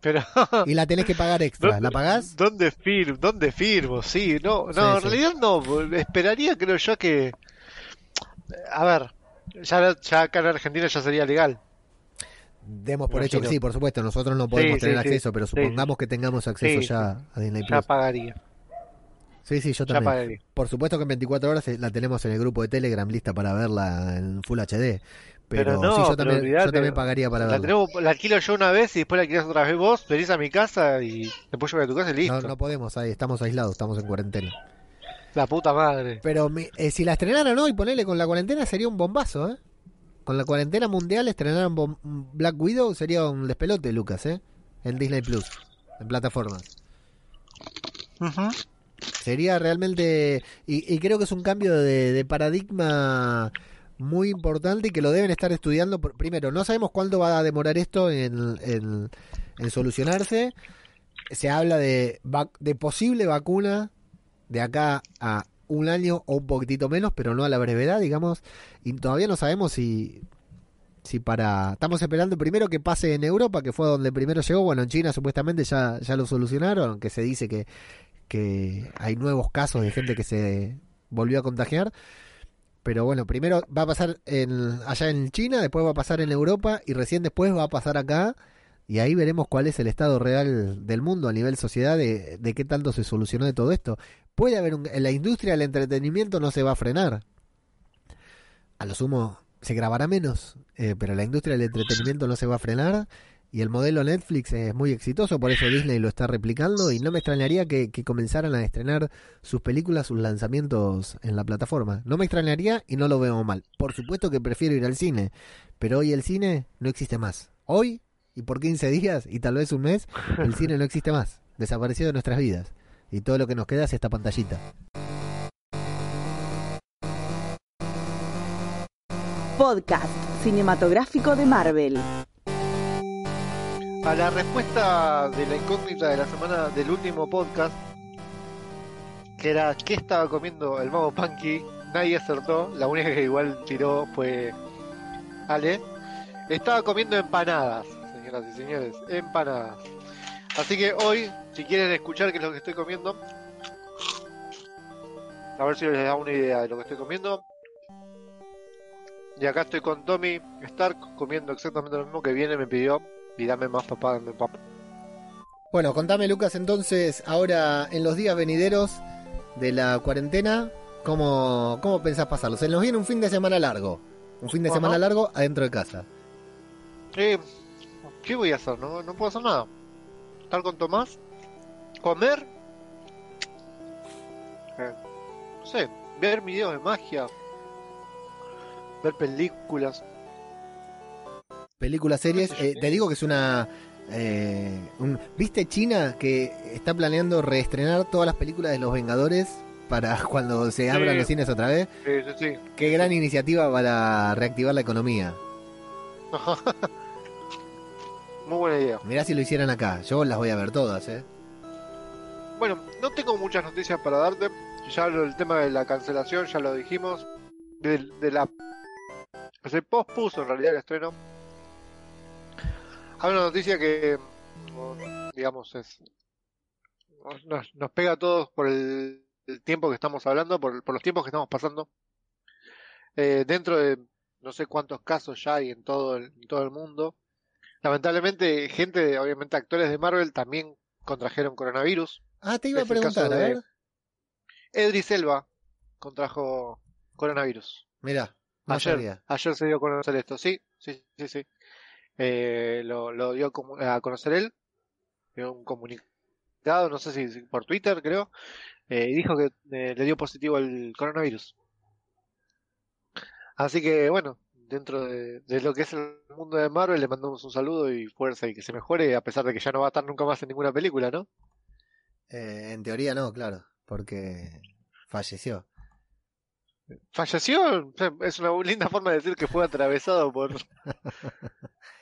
Pero y la tenés que pagar extra, ¿la pagás? ¿Dónde firmo? ¿Dónde firmo? Sí, no, no, Sí, en sí. realidad no. Esperaría, creo yo, que. A ver, ya, ya acá en Argentina ya sería legal. Demos por hecho que sí, por supuesto, nosotros no podemos Sí, tener acceso, pero supongamos que tengamos acceso ya a Disney Ya Plus. pagaría. Sí, sí, yo Ya también. pagaría. Por supuesto que en 24 horas eh, la tenemos en el grupo de Telegram lista para verla en Full HD. Pero, Pero no, sí, yo pero también, yo también pagaría para La, verla. tenemos, la alquilo yo una vez y después la alquilas otra vez vos, venís a mi casa y después yo voy a tu casa y listo. No, no podemos, ahí estamos aislados, estamos en cuarentena. La puta madre. Pero mi- eh, si la estrenaran hoy, ponele con la cuarentena, sería un bombazo, ¿eh? Con la cuarentena mundial estrenaran bom- Black Widow, sería un despelote, Lucas, ¿eh? En Disney Plus, en plataformas. Sería realmente. Y, y creo que es un cambio de, de paradigma muy importante y que lo deben estar estudiando. Primero, no sabemos cuándo va a demorar esto en, en- en solucionarse. Se habla de, de posible vacuna de acá a un año o un poquitito menos, pero no a la brevedad, digamos. Y todavía no sabemos si, si para... Estamos esperando primero que pase en Europa, que fue donde primero llegó. Bueno, en China supuestamente ya, ya lo solucionaron, aunque se dice que, que hay nuevos casos de gente que se volvió a contagiar. Pero bueno, primero va a pasar en, allá en China, después va a pasar en Europa y recién después va a pasar acá. Y ahí veremos cuál es el estado real del mundo a nivel sociedad, de, de qué tanto se solucionó de todo esto. Puede haber un, en la industria del entretenimiento no se va a frenar. A lo sumo se grabará menos, eh, pero la industria del entretenimiento no se va a frenar. Y el modelo Netflix es muy exitoso, por eso Disney lo está replicando. Y no me extrañaría que, comenzaran a estrenar sus películas, sus lanzamientos en la plataforma. No me extrañaría y no lo veo mal. Por supuesto que prefiero ir al cine, pero hoy el cine no existe más. Hoy y por 15 días y tal vez un mes, el cine no existe más. Desapareció de nuestras vidas. Y todo lo que nos queda es esta pantallita. Podcast cinematográfico de Marvel. A la respuesta de la incógnita de la semana del último podcast, que era ¿qué estaba comiendo el mago Punky? Nadie acertó, la única que igual tiró fue Ale. Estaba comiendo empanadas, señoras y señores, empanadas. Así que hoy, si quieren escuchar qué es lo que estoy comiendo, a ver si les da una idea de lo que estoy comiendo. Y acá estoy con Tommy Stark comiendo exactamente lo mismo que viene, me pidió. Y dame más papá, dame papá. Bueno, contame Lucas entonces, ahora en los días venideros de la cuarentena, ¿cómo, cómo pensás pasarlo? Se nos viene un fin de semana largo. Un fin de semana largo adentro de casa. Eh, ¿Qué voy a hacer? No, no puedo hacer nada. Estar con Tomás, comer, eh, no sé, ver videos de magia, ver películas. Películas, series. sé yo. eh, te digo que es una Eh, un- ¿Viste China que está planeando reestrenar todas las películas de los Vengadores para cuando se abran Sí. los cines otra vez? Sí, sí, sí. Qué gran iniciativa para reactivar la economía. Muy buena idea. Mirá si lo hicieran acá. Yo las voy a ver todas, ¿eh? Bueno, no tengo muchas noticias para darte. Ya lo- el tema de la cancelación, ya lo dijimos. De, de la. Se pospuso en realidad el estreno. Hay una noticia que, digamos, es. Nos, nos pega a todos por el, el tiempo que estamos hablando, por, por los tiempos que estamos pasando. Eh, dentro de no sé cuántos casos ya hay en todo el, en todo el mundo. Lamentablemente, gente, obviamente actores de Marvel también contrajeron coronavirus. Ah, te iba a Es preguntar, a ver. Edris Elba contrajo coronavirus. Mirá, no ayer, sabía. ayer se dio a conocer esto, sí, sí, sí, sí. Eh, lo, lo dio a conocer él, dio un comunicado, no sé si por Twitter creo, eh, y dijo que eh, le dio positivo el coronavirus. Así que bueno, dentro de, de lo que es el mundo de Marvel le mandamos un saludo y fuerza y que se mejore, a pesar de que ya no va a estar nunca más en ninguna película, ¿no? Eh, en teoría no, claro, porque falleció. Falleció, es una linda forma de decir que fue atravesado por...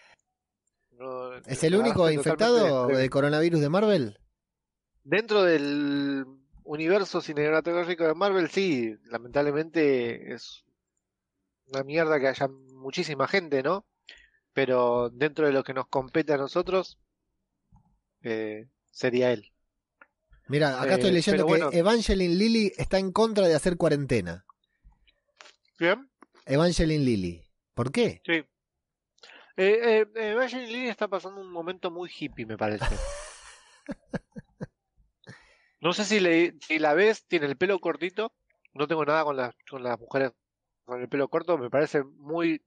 No, ¿Es el único infectado de coronavirus de Marvel? Dentro del universo cinematográfico de Marvel, sí, lamentablemente es una mierda que haya muchísima gente, ¿no? Pero dentro de lo que nos compete a nosotros, eh, sería él. Mira, acá Eh, estoy leyendo pero que bueno. Evangeline Lilly está en contra de hacer cuarentena. ¿Bien? Evangeline Lilly. ¿Por qué? Sí. Eh, eh, Evangeline Lilly está pasando un momento muy hippie, me parece. No sé si, le- si la ves, tiene el pelo cortito. No tengo nada con las, con las mujeres con el pelo corto. Me parece muy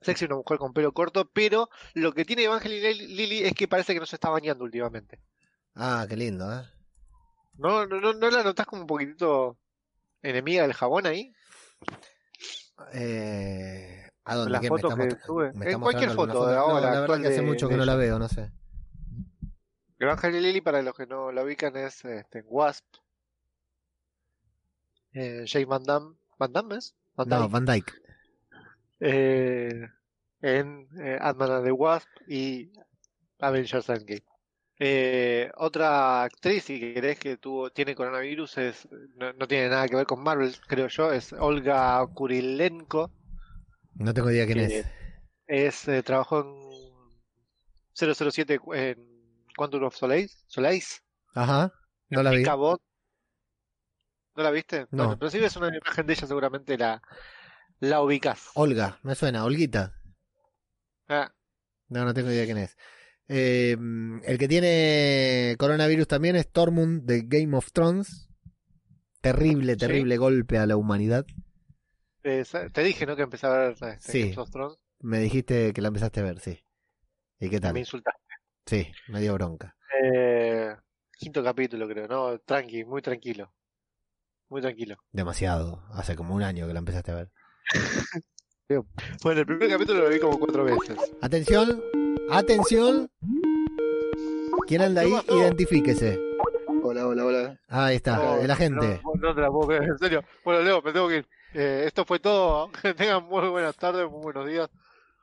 sexy una mujer con pelo corto. Pero lo que tiene Evangeline Lilly es que parece que no se está bañando últimamente. Ah, qué lindo, ¿eh? ¿No, no, no, no la notas como un poquitito enemiga del jabón ahí? Eh, ¿A dónde? Las ¿Qué? fotos ¿Me que está mostra- sube. me En cualquier foto de ahora, No, la verdad que hace de- mucho que no la veo, no sé. Evangeline Lilly, para los que no la ubican, es este, Wasp. Eh, Jake Van Damme. ¿Van Damme es? Van No, Dyke. Van Dyke. Eh, en eh, Ant-Man and the Wasp y Avengers Endgame. Eh, otra actriz, si querés, que tuvo, tiene coronavirus, es, no, no tiene nada que ver con Marvel, creo yo, es Olga Kurilenko. No tengo idea quién es. es, eh, trabajó en 007 en Quantum of Solace. Solace. Ajá, no la vi. ¿No la viste? No. Bueno, pero si ves una imagen de ella seguramente la, la ubicas. Olga, me suena, Olguita. Ah, No, no tengo idea quién es. Eh, el que tiene coronavirus también es Tormund de Game of Thrones. Terrible, terrible golpe a la humanidad. Eh, te dije, ¿no? Que empecé a ver este, Sí. Game of Thrones. Me dijiste que la empezaste a ver, sí. ¿Y qué Me tal? insultaste. Sí, me dio bronca. Eh, quinto capítulo, creo, ¿no? Tranqui, muy tranquilo. Muy tranquilo. Demasiado. Hace como un año que la empezaste a ver. Bueno, el primer capítulo lo vi como cuatro veces. Atención, atención. ¿Quién anda ahí? Identifíquese. Hola, hola, hola. Ahí está, No, el agente. No, no te la puedo creer, en serio. Bueno, Leo, me tengo que ir. Eh, esto fue todo. Que tengan muy buenas tardes, muy buenos días.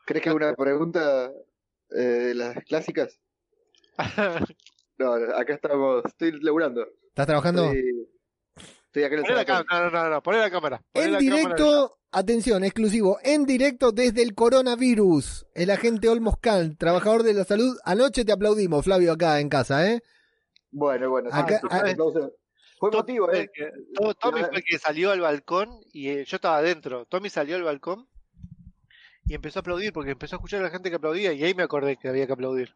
¿Crees que una pregunta eh, de las clásicas? No, acá estamos, estoy laburando. ¿Estás trabajando? Estoy, estoy acá en el Poné la no, no, no, no, poné la cámara. Poné En la cámara. directo, atención, exclusivo, en directo desde el coronavirus. El agente Olmos Khan, trabajador de la salud. Anoche te aplaudimos, Flavio, acá en casa, ¿eh? Bueno, bueno, sí, Acá- ah. Fue Tommy motivo, ¿eh? que- Tommy fue el que salió al balcón y eh, yo estaba adentro. Tommy salió al balcón y empezó a aplaudir porque empezó a escuchar a la gente que aplaudía y ahí me acordé que había que aplaudir.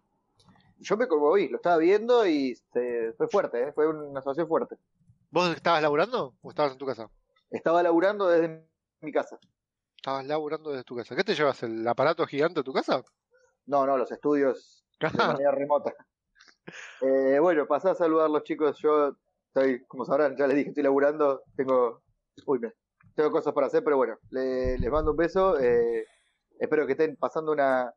Yo me conmoví, lo estaba viendo y este, fue fuerte, ¿eh? Fue una situación fuerte. ¿Vos estabas laburando o estabas en tu casa? Estaba laburando desde mi casa. Estabas laburando desde tu casa. ¿Qué te llevas? ¿El aparato gigante de tu casa? No, no, los estudios de manera remota. Eh, bueno, pasé a saludar a los chicos. Yo estoy, como sabrán, ya les dije, estoy laburando. Tengo, uy, tengo cosas para hacer, pero bueno, le- les mando un beso. eh, espero que estén pasando una,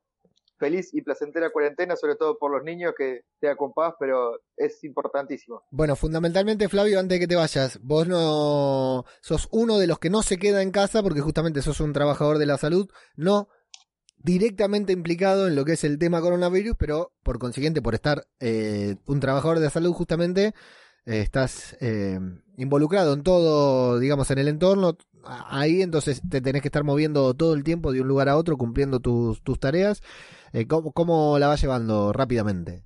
feliz y placentera cuarentena, sobre todo por los niños que te con pero es importantísimo. Bueno, fundamentalmente, Flavio, antes de que te vayas, vos no sos uno de los que no se queda en casa porque justamente sos un trabajador de la salud, no directamente implicado en lo que es el tema coronavirus, pero por consiguiente, por estar eh, un trabajador de la salud, justamente estás eh, involucrado en todo, digamos, en el entorno. Ahí entonces te tenés que estar moviendo todo el tiempo de un lugar a otro, cumpliendo tus, tus tareas. Eh, ¿cómo, ¿Cómo la vas llevando rápidamente?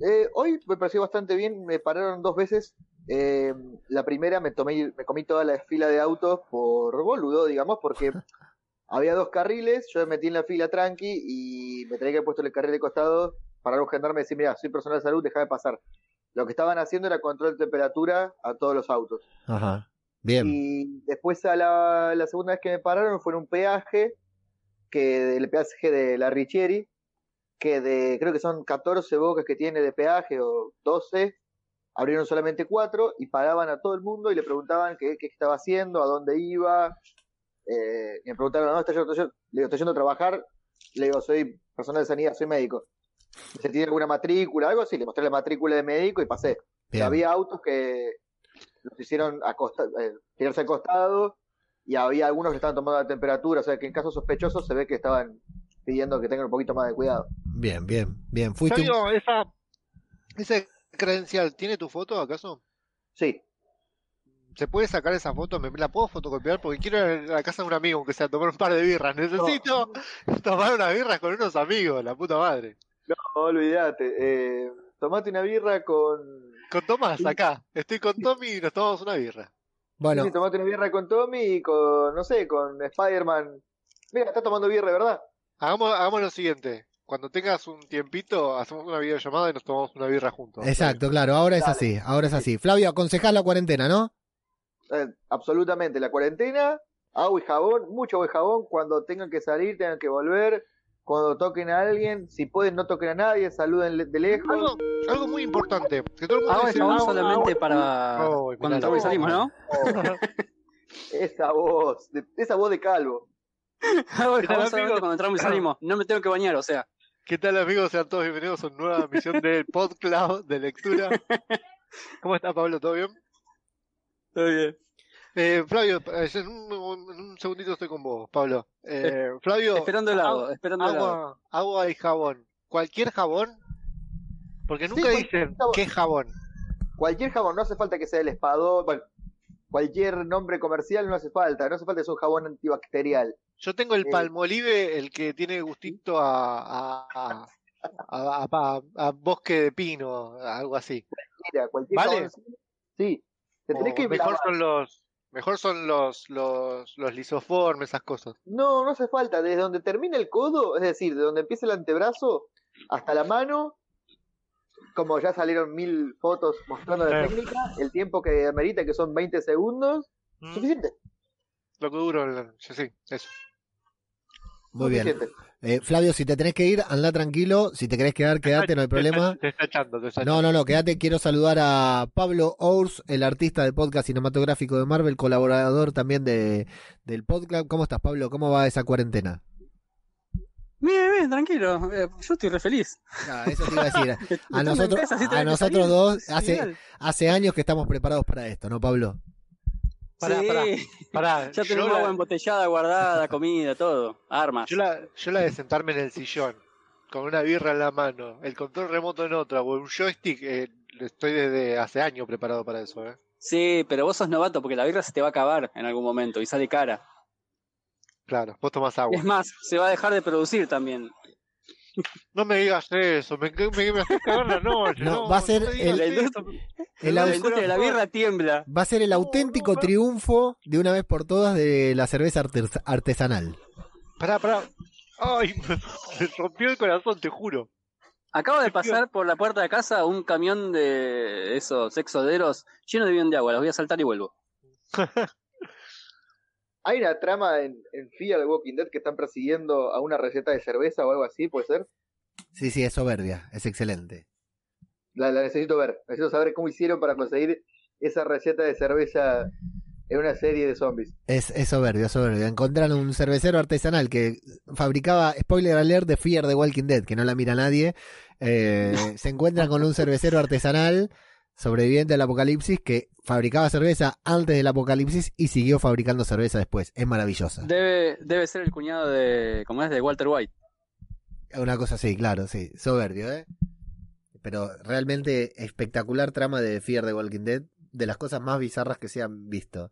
Eh, hoy me pareció bastante bien, me pararon dos veces. Eh, la primera me tomé, me comí toda la fila de autos por boludo, digamos, porque había dos carriles, yo me metí en la fila tranqui y me tenía que haber puesto el carril de costado para un gendarme y decir, mira, soy personal de salud, deja de pasar. Lo que estaban haciendo era control de temperatura a todos los autos. Ajá. Bien. Y después a la, la segunda vez que me pararon fue en un peaje, que del peaje de la Richieri, que de, creo que son 14 bocas que tiene de peaje o 12, abrieron solamente 4 y pagaban a todo el mundo y le preguntaban qué, qué estaba haciendo, a dónde iba. Eh, me preguntaron, ¿dónde está yo? Estoy, yo- le digo, estoy yendo a trabajar. Le digo, soy personal de sanidad, soy médico. ¿Se tiene alguna matrícula, algo así? Le mostré la matrícula de médico y pasé. Bien. Había autos que los hicieron acosta, eh, tirarse al costado y había algunos que estaban tomando la temperatura, o sea que en casos sospechosos se ve que estaban pidiendo que tengan un poquito más de cuidado. Bien, bien, bien. Fuiste un- Fabio, esa, ese credencial, ¿tiene tu foto acaso? Sí. ¿Se puede sacar esa foto? ¿Me la puedo fotocopiar? Porque quiero ir a la casa de un amigo, aunque sea tomar un par de birras. Necesito tomar unas birras con unos amigos, la puta madre. No, olvídate. Eh, tomate una birra con... Con Tomás, acá. Estoy con Tommy y nos tomamos una birra. Bueno, Sí, tomate una birra con Tommy y con, no sé, con Spider-Man. Mira, está tomando birra, ¿verdad? Hagamos, hagamos lo siguiente. Cuando tengas un tiempito, hacemos una videollamada y nos tomamos una birra juntos. exacto, claro, ahora es así, ahora es así. Flavio, aconsejás la cuarentena, ¿no? Eh, absolutamente. La cuarentena, agua y jabón, mucho agua y jabón. Cuando tengan que salir, tengan que volver. Cuando toquen a alguien, si pueden, no toquen a nadie, saluden de lejos. Algo, algo muy importante. Que todo el mundo y dice, agua, solamente agua. para Oh, cuando y salimos, ¿no? Esa voz, de- esa voz de calvo. Agua y ¿Qué tal, jabón solamente amigos? cuando entramos y salimos. No me tengo que bañar, o sea. ¿Qué tal amigos? Sean todos bienvenidos a una nueva misión del PodCloud de lectura. ¿Cómo está Pablo? ¿Todo bien? Todo bien. Eh, Flavio, en un, en un segundito estoy con vos, Pablo. Eh, Flavio, Esperando el agua, agua- esperando el agua. agua, agua y jabón. ¿Cualquier jabón? Porque nunca dicen jabón. qué jabón. Cualquier jabón, no hace falta que sea el espadón, bueno, cualquier nombre comercial no hace falta, no hace falta que sea un jabón antibacterial. Yo tengo el Eh. palmolive, el que tiene gustito a, a, a, a- a- a- a bosque de pino, algo así. Mira, cualquier ¿Vale? jabón. Sí, te tenés O que mejor lavar. son los mejor son los los los lisoformes, esas cosas. No, no hace falta. Desde donde termina el codo, es decir, de donde empieza el antebrazo hasta la mano, como ya salieron mil fotos mostrando la técnica, el tiempo que amerita, que son 20 segundos, Mm, suficiente. Lo que duro, sí, eso. Muy bien. Eh, Flavio, si te tenés que ir, anda tranquilo. Si te querés quedar, quedate, no hay problema. Te está echando, te está No, no, no, quédate. Quiero saludar a Pablo Ours, el artista del podcast cinematográfico de Marvel, colaborador también de, del podcast. ¿Cómo estás, Pablo? ¿Cómo va esa cuarentena? Bien, bien, tranquilo. Eh, yo estoy re feliz. Ah, eso te iba a decir. A nosotros, a nosotros dos hace, hace años que estamos preparados para esto, ¿no, Pablo? Pará, Sí, pará, pará. ya tenemos la- agua embotellada, guardada, comida, todo. Armas. Yo la, yo la de sentarme en el sillón, con una birra en la mano, el control remoto en otra, o un joystick, eh, estoy desde hace años preparado para eso, ¿eh? Sí, pero vos sos novato porque la birra se te va a acabar en algún momento y sale cara. Claro, vos tomás agua. Es más, se va a dejar de producir también. No me digas eso, me, me, me cagar la noche. No, No, va a ser no me el-. El la au- industria de la birra tiembla. Va a ser el auténtico triunfo de una vez por todas de la cerveza artes- artesanal. Pará, pará. Ay, me rompió el corazón, te juro. Acaba de pasar por la puerta de casa un camión de esos exoderos lleno de bien de agua. Los voy a saltar y vuelvo. Hay una trama en, en Fear the Walking Dead que están persiguiendo a una receta de cerveza o algo así, ¿puede ser? Sí, sí, es soberbia, es excelente. La, la necesito ver. Necesito saber cómo hicieron para conseguir esa receta de cerveza en una serie de zombies. Es, es soberbio, es soberbio. Encontraron un cervecero artesanal que fabricaba, spoiler alert, de Fear de Walking Dead, que no la mira nadie. Eh, se encuentran con un cervecero artesanal sobreviviente del apocalipsis que fabricaba cerveza antes del apocalipsis y siguió fabricando cerveza después. Es maravillosa. Debe, debe ser el cuñado de, ¿cómo es? De Walter White. Una cosa así, claro, sí. Soberbio, ¿eh? Pero realmente espectacular trama de Fear de Walking Dead. De las cosas más bizarras que se han visto.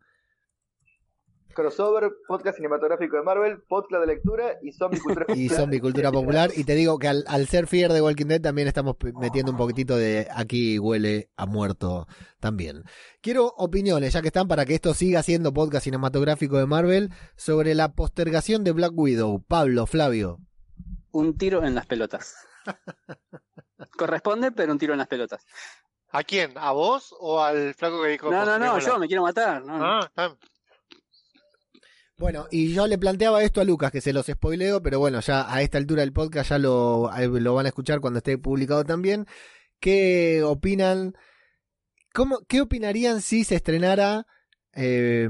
Crossover, podcast cinematográfico de Marvel, podcast de lectura y zombie cultura Y zombie cultura popular. Y te digo que al, al ser Fear de Walking Dead también estamos metiendo un poquitito de aquí huele a muerto también. Quiero opiniones, ya que están, para que esto siga siendo podcast cinematográfico de Marvel, sobre la postergación de Black Widow. Pablo, Flavio. Un tiro en las pelotas. Corresponde, pero un tiro en las pelotas. ¿A quién? ¿A vos o al flaco que dijo? No, no, no, yo me quiero matar. No, no. Ah. Bueno, y yo le planteaba esto a Lucas, que se los spoileo, pero bueno, ya a esta altura del podcast ya lo, ahí lo van a escuchar cuando esté publicado también. ¿Qué opinan? ¿Cómo, ¿Qué opinarían si se estrenara eh,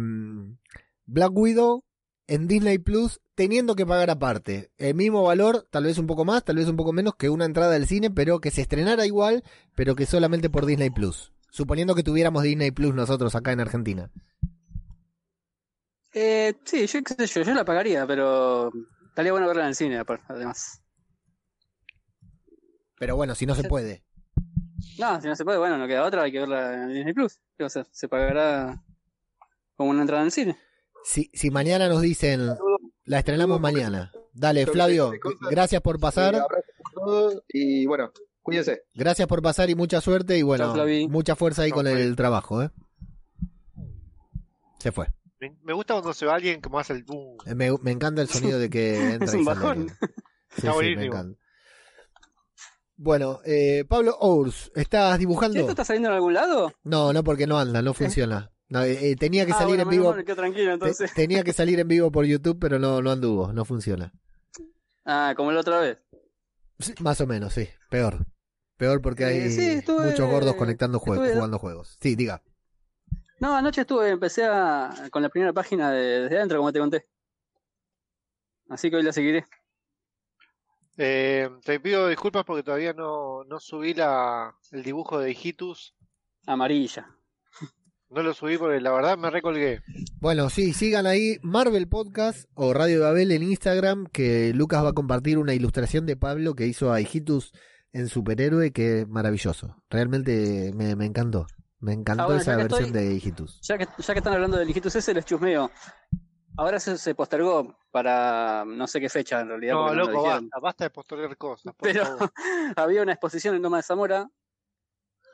Black Widow en Disney Plus teniendo que pagar aparte? El mismo valor, tal vez un poco más, tal vez un poco menos que una entrada al cine, pero que se estrenara igual, pero que solamente por Disney Plus. Suponiendo que tuviéramos Disney Plus nosotros acá en Argentina. Eh, sí, yo qué sé yo, yo la pagaría, pero estaría bueno verla en el cine, además. Pero bueno, si no se puede. No, si no se puede, bueno, no queda otra, hay que verla en Disney Plus. ¿Qué va a hacer? Se pagará como una entrada en el cine. Si, si mañana nos dicen, la estrenamos mañana. Dale, Flavio, gracias por pasar. Y bueno, cuídense. Gracias por pasar y mucha suerte y bueno, mucha fuerza ahí con el trabajo, ¿eh? Se fue. Me, gusta cuando se va alguien como hace el boom. Eh, Me, me encanta el sonido de que entra Es y un bajón. Sí, sí, me encanta. Bueno, eh, Pablo Ours, ¿estás ¿Sí, dibujando? ¿Esto está saliendo en algún lado? No, no, porque no anda, no funciona. No, eh, eh, tenía que ah, salir bueno, en vivo. te- tenía que salir en vivo por YouTube, pero no, no anduvo, no funciona. Ah, como la otra vez. Sí, más o menos, sí. Peor. Peor porque hay Eh, sí, estuve- muchos gordos conectando juegos, estuve- jugando juegos. Sí, diga. No, anoche estuve, empecé a, con la primera página de, desde adentro, como te conté. Así que hoy la seguiré. Eh, te pido disculpas porque todavía no, no subí la, el dibujo de Hijitus. Amarilla. No lo subí porque la verdad me recolgué. Bueno, sí, sigan ahí Marvel Podcast o Radio Babel en Instagram, que Lucas va a compartir una ilustración de Pablo que hizo a Hijitus en superhéroe, que es maravilloso. Realmente me, me encantó. Me encantó Ah, bueno, esa versión estoy- de Hijitus. Ya que, ya que están hablando del hijitus ese, les chusmeo. Ahora se, se postergó para no sé qué fecha en realidad. No, lo loco, dijeron. basta, basta de postergar cosas. por Pero favor. había una exposición en Loma de Zamora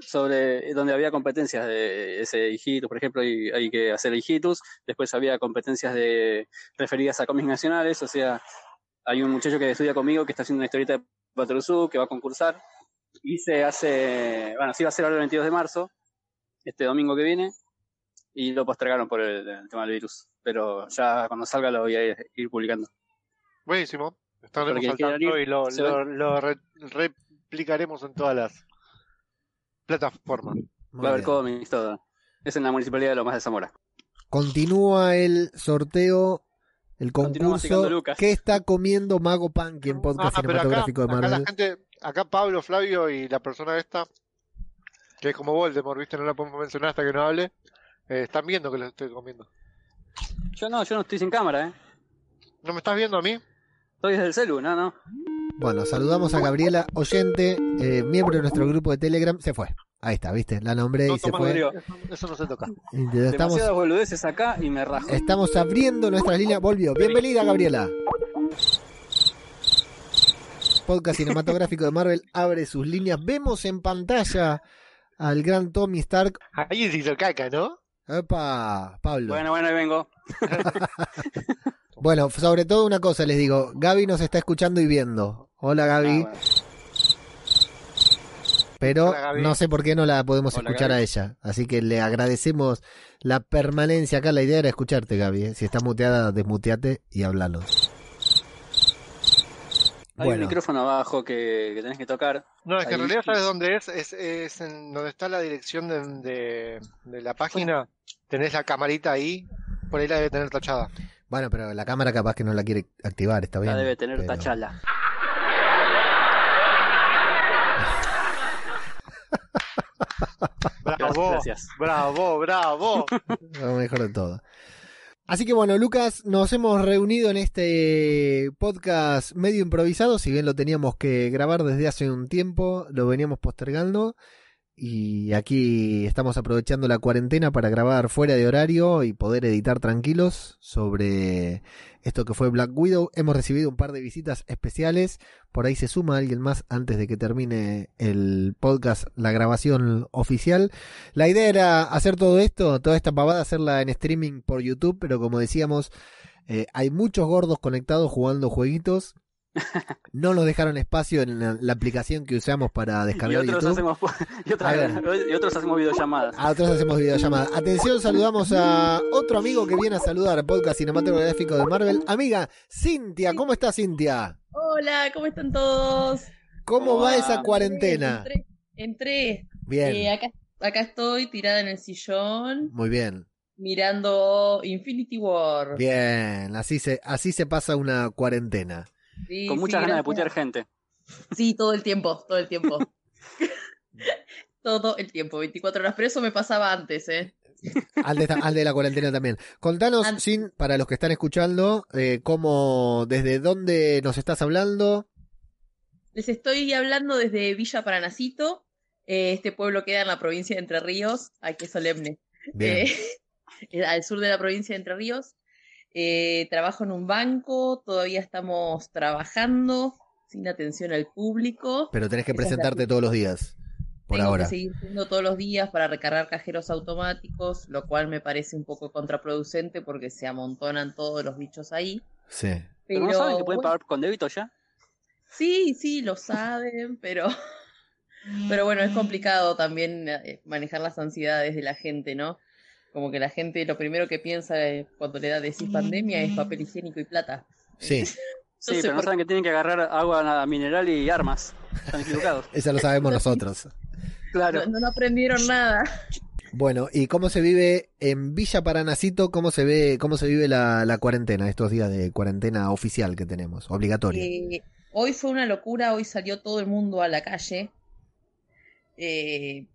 sobre donde había competencias de ese hijitus, por ejemplo, hay que hacer hijitus. Después había competencias de referidas a cómics nacionales, o sea, hay un muchacho que estudia conmigo que está haciendo una historieta de Patrusú que va a concursar y se hace, bueno, sí va a ser ahora el 22 de marzo, este domingo que viene, y lo postergaron por el, el tema del virus. Pero ya cuando salga lo voy a ir, ir publicando. Buenísimo. Porque al tanto y lo, replicaremos en todas las plataformas. Muy va a haber cómics, todo. Es en la municipalidad de Lomas de Zamora. Continúa el sorteo, el concurso. Lucas. ¿Qué está comiendo Mago Punky en podcast Ah, acá, cinematográfico de acá la Marvel? gente, acá Pablo, Flavio y la persona esta, que es como Voldemort, ¿viste? No la podemos mencionar hasta que no hable. eh, están viendo que lo estoy comiendo. Yo no, yo no estoy sin cámara, ¿eh? ¿No me estás viendo a mí? Estoy desde el celu, no, no. Bueno, saludamos a Gabriela, oyente, eh, miembro de nuestro grupo de Telegram. Se fue. Ahí está, ¿viste? La nombré No, y se fue. Eso, eso no se toca. Estamos, boludeces acá y me rajo. estamos abriendo nuestras líneas. Volvió. Bienvenida, Gabriela. Podcast cinematográfico de Marvel abre sus líneas. Vemos en pantalla al gran Tommy Stark. Ahí se hizo caca, ¿no? Epa, Pablo. Bueno, bueno, ahí vengo. Bueno, sobre todo una cosa les digo. Gaby nos está escuchando y viendo. Hola, Gaby. Ah, bueno. Pero Hola, Gaby. no sé por qué no la podemos Hola, escuchar Gaby. a ella. Así que le agradecemos la permanencia acá. La idea era escucharte, Gaby. ¿eh? Si está muteada, desmuteate y háblanos. Hay un Bueno, micrófono abajo que, que tenés que tocar. No, es que en realidad sabes dónde es, es, es en donde está la dirección de, de, de la página. tenés la camarita ahí, por ahí la debe tener tachada. Bueno, pero la cámara capaz que no la quiere activar, está bien. La debe tener pero- tachala. Bravo, gracias. bravo, bravo. Lo mejor de todo. Así que bueno, Lucas, nos hemos reunido en este podcast medio improvisado, si bien lo teníamos que grabar desde hace un tiempo, lo veníamos postergando y aquí estamos aprovechando la cuarentena para grabar fuera de horario y poder editar tranquilos sobre esto que fue Black Widow. Hemos recibido un par de visitas especiales, por ahí se suma alguien más antes de que termine el podcast, la grabación oficial. La idea era hacer todo esto, toda esta pavada, hacerla en streaming por YouTube, pero como decíamos, eh, hay muchos gordos conectados jugando jueguitos. No nos dejaron espacio en la, la aplicación que usamos para Y descargar otros, YouTube. hacemos, y, otras- y otros hacemos videollamadas. A otros hacemos videollamada. Atención, saludamos a otro amigo que viene a saludar al podcast cinematográfico de Marvel. Amiga, Cintia, ¿cómo estás, Cintia? Hola, ¿cómo están todos? ¿Cómo va esa cuarentena? Entré. entré. Bien, Eh, acá, acá estoy tirada en el sillón muy bien. mirando Infinity War. Bien, así se, así se pasa una cuarentena. Sí, Con sí, muchas ganas de putear gente. Sí, todo el tiempo, todo el tiempo. todo el tiempo, 24 horas. Pero eso me pasaba antes, ¿eh? Al de, al de la cuarentena también. Contanos, An- Sin, para los que están escuchando, eh, cómo, desde dónde nos estás hablando. Les estoy hablando desde Villa Paranacito. Eh, este pueblo queda en la provincia de Entre Ríos. Ay, qué solemne. Bien, Eh, al sur de la provincia de Entre Ríos. Eh, trabajo en un banco, todavía estamos trabajando sin atención al público. pero tenés que esa es la- presentarte todos los días, por Tengo ahora. que seguir yendo todos los días para recargar cajeros automáticos, lo cual me parece un poco contraproducente porque se amontonan todos los bichos ahí. Sí. ¿Pero no saben que pueden pagar con débito ya? Sí, sí, lo saben, pero, pero bueno, es complicado también eh, manejar las ansiedades de la gente, ¿no? Como que la gente lo primero que piensa cuando le da decís pandemia es papel higiénico y plata. Sí, Sí, sé pero no saben que tienen que agarrar agua mineral y armas. Están equivocados. eso lo sabemos nosotros. Claro. No, no aprendieron nada. Bueno, ¿y cómo se vive en Villa Paranacito? ¿Cómo se ve, cómo se vive la, la cuarentena, estos días de cuarentena oficial que tenemos, obligatoria? Eh, hoy fue una locura, hoy salió todo el mundo a la calle. Eh,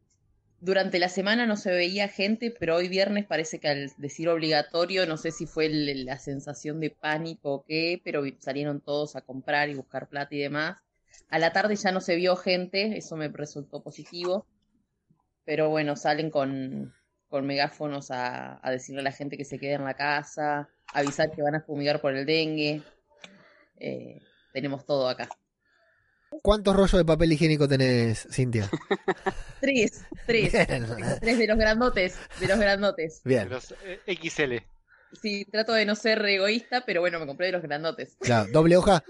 durante la semana no se veía gente, pero hoy viernes parece que al decir obligatorio, no sé si fue la sensación de pánico o qué, pero salieron todos a comprar y buscar plata y demás. A la tarde ya no se vio gente, eso me resultó positivo. Pero bueno, salen con, megáfonos a, a decirle a la gente que se quede en la casa, avisar que van a fumigar por el dengue. Eh, tenemos todo acá. ¿Cuántos rollos de papel higiénico tenés, Cintia? Tres, tres. Bien. Tres de los grandotes, de los grandotes. Bien, Los eh, XL. Sí, trato de no ser egoísta, pero bueno, me compré de los grandotes. claro, doble hoja.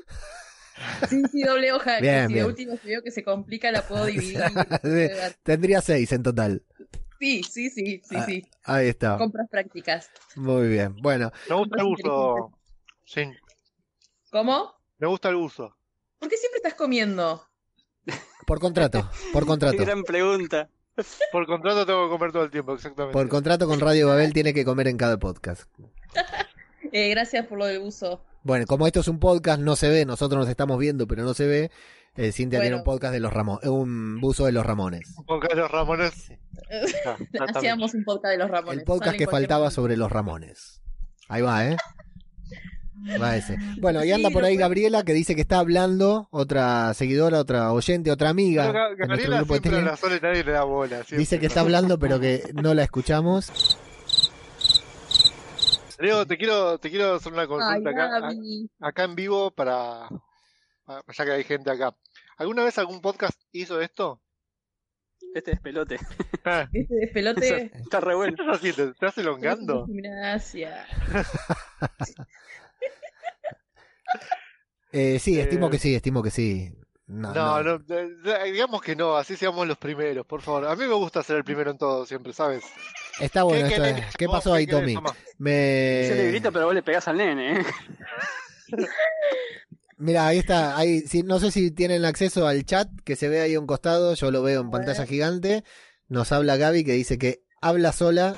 Sí, sí, doble hoja. Bien, si bien. de último si veo que se complica, la puedo dividir. Sí, Tendría seis en total. Sí, sí, sí, sí, Ah, sí. Ahí está. Compras prácticas. Muy bien. Bueno, Me gusta el uso. Sí, ¿Cómo? me gusta el uso. ¿Por qué siempre estás comiendo? por contrato, por Qué contrato. gran pregunta. Por contrato tengo que comer todo el tiempo, exactamente. Por contrato con Radio Babel tiene que comer en cada podcast. Eh, gracias por lo del uso. Bueno, como esto es un podcast, no se ve, nosotros nos estamos viendo, pero no se ve. Eh, Cintia tiene un podcast de los Ramones, un buzo de los Ramones. Con Carlos Ramones. Ah, exactamente. Hacíamos un podcast de los Ramones. El podcast que faltaba momento. sobre los Ramones. Ahí va, ¿eh? Va ese. Bueno, y anda Sí, por ahí Gabriela que dice que está hablando, otra seguidora, otra oyente, otra amiga de nuestro Gabriela grupo de la nadie le da bola. siempre. Dice que está hablando pero que no la escuchamos. Diego, te quiero, te quiero hacer una Ay, consulta acá, Gaby. a- acá en vivo para, para- ya que hay gente acá. ¿Alguna vez algún podcast hizo esto? Este es pelote. Ah, Este despelote. Está re ¿Qué bueno. estás haciendo? ¿Te estás elongando? Gimnasia. Eh, sí, estimo Eh, que sí, estimo que sí. No, No, no. no, eh, eh, digamos que no, así seamos los primeros, por favor. A mí me gusta ser el primero en todo, siempre, ¿sabes? Está bueno ¿Qué esto. querés? ¿Qué pasó ¿qué ahí, Tommy? Tomás? Yo le Me... grito, pero vos le pegás al nene, ¿eh? Mira, ahí está. Ahí, sí, no sé si tienen acceso al chat que se ve ahí a un costado. Yo lo veo en pantalla gigante. Nos habla Gaby que dice que habla sola.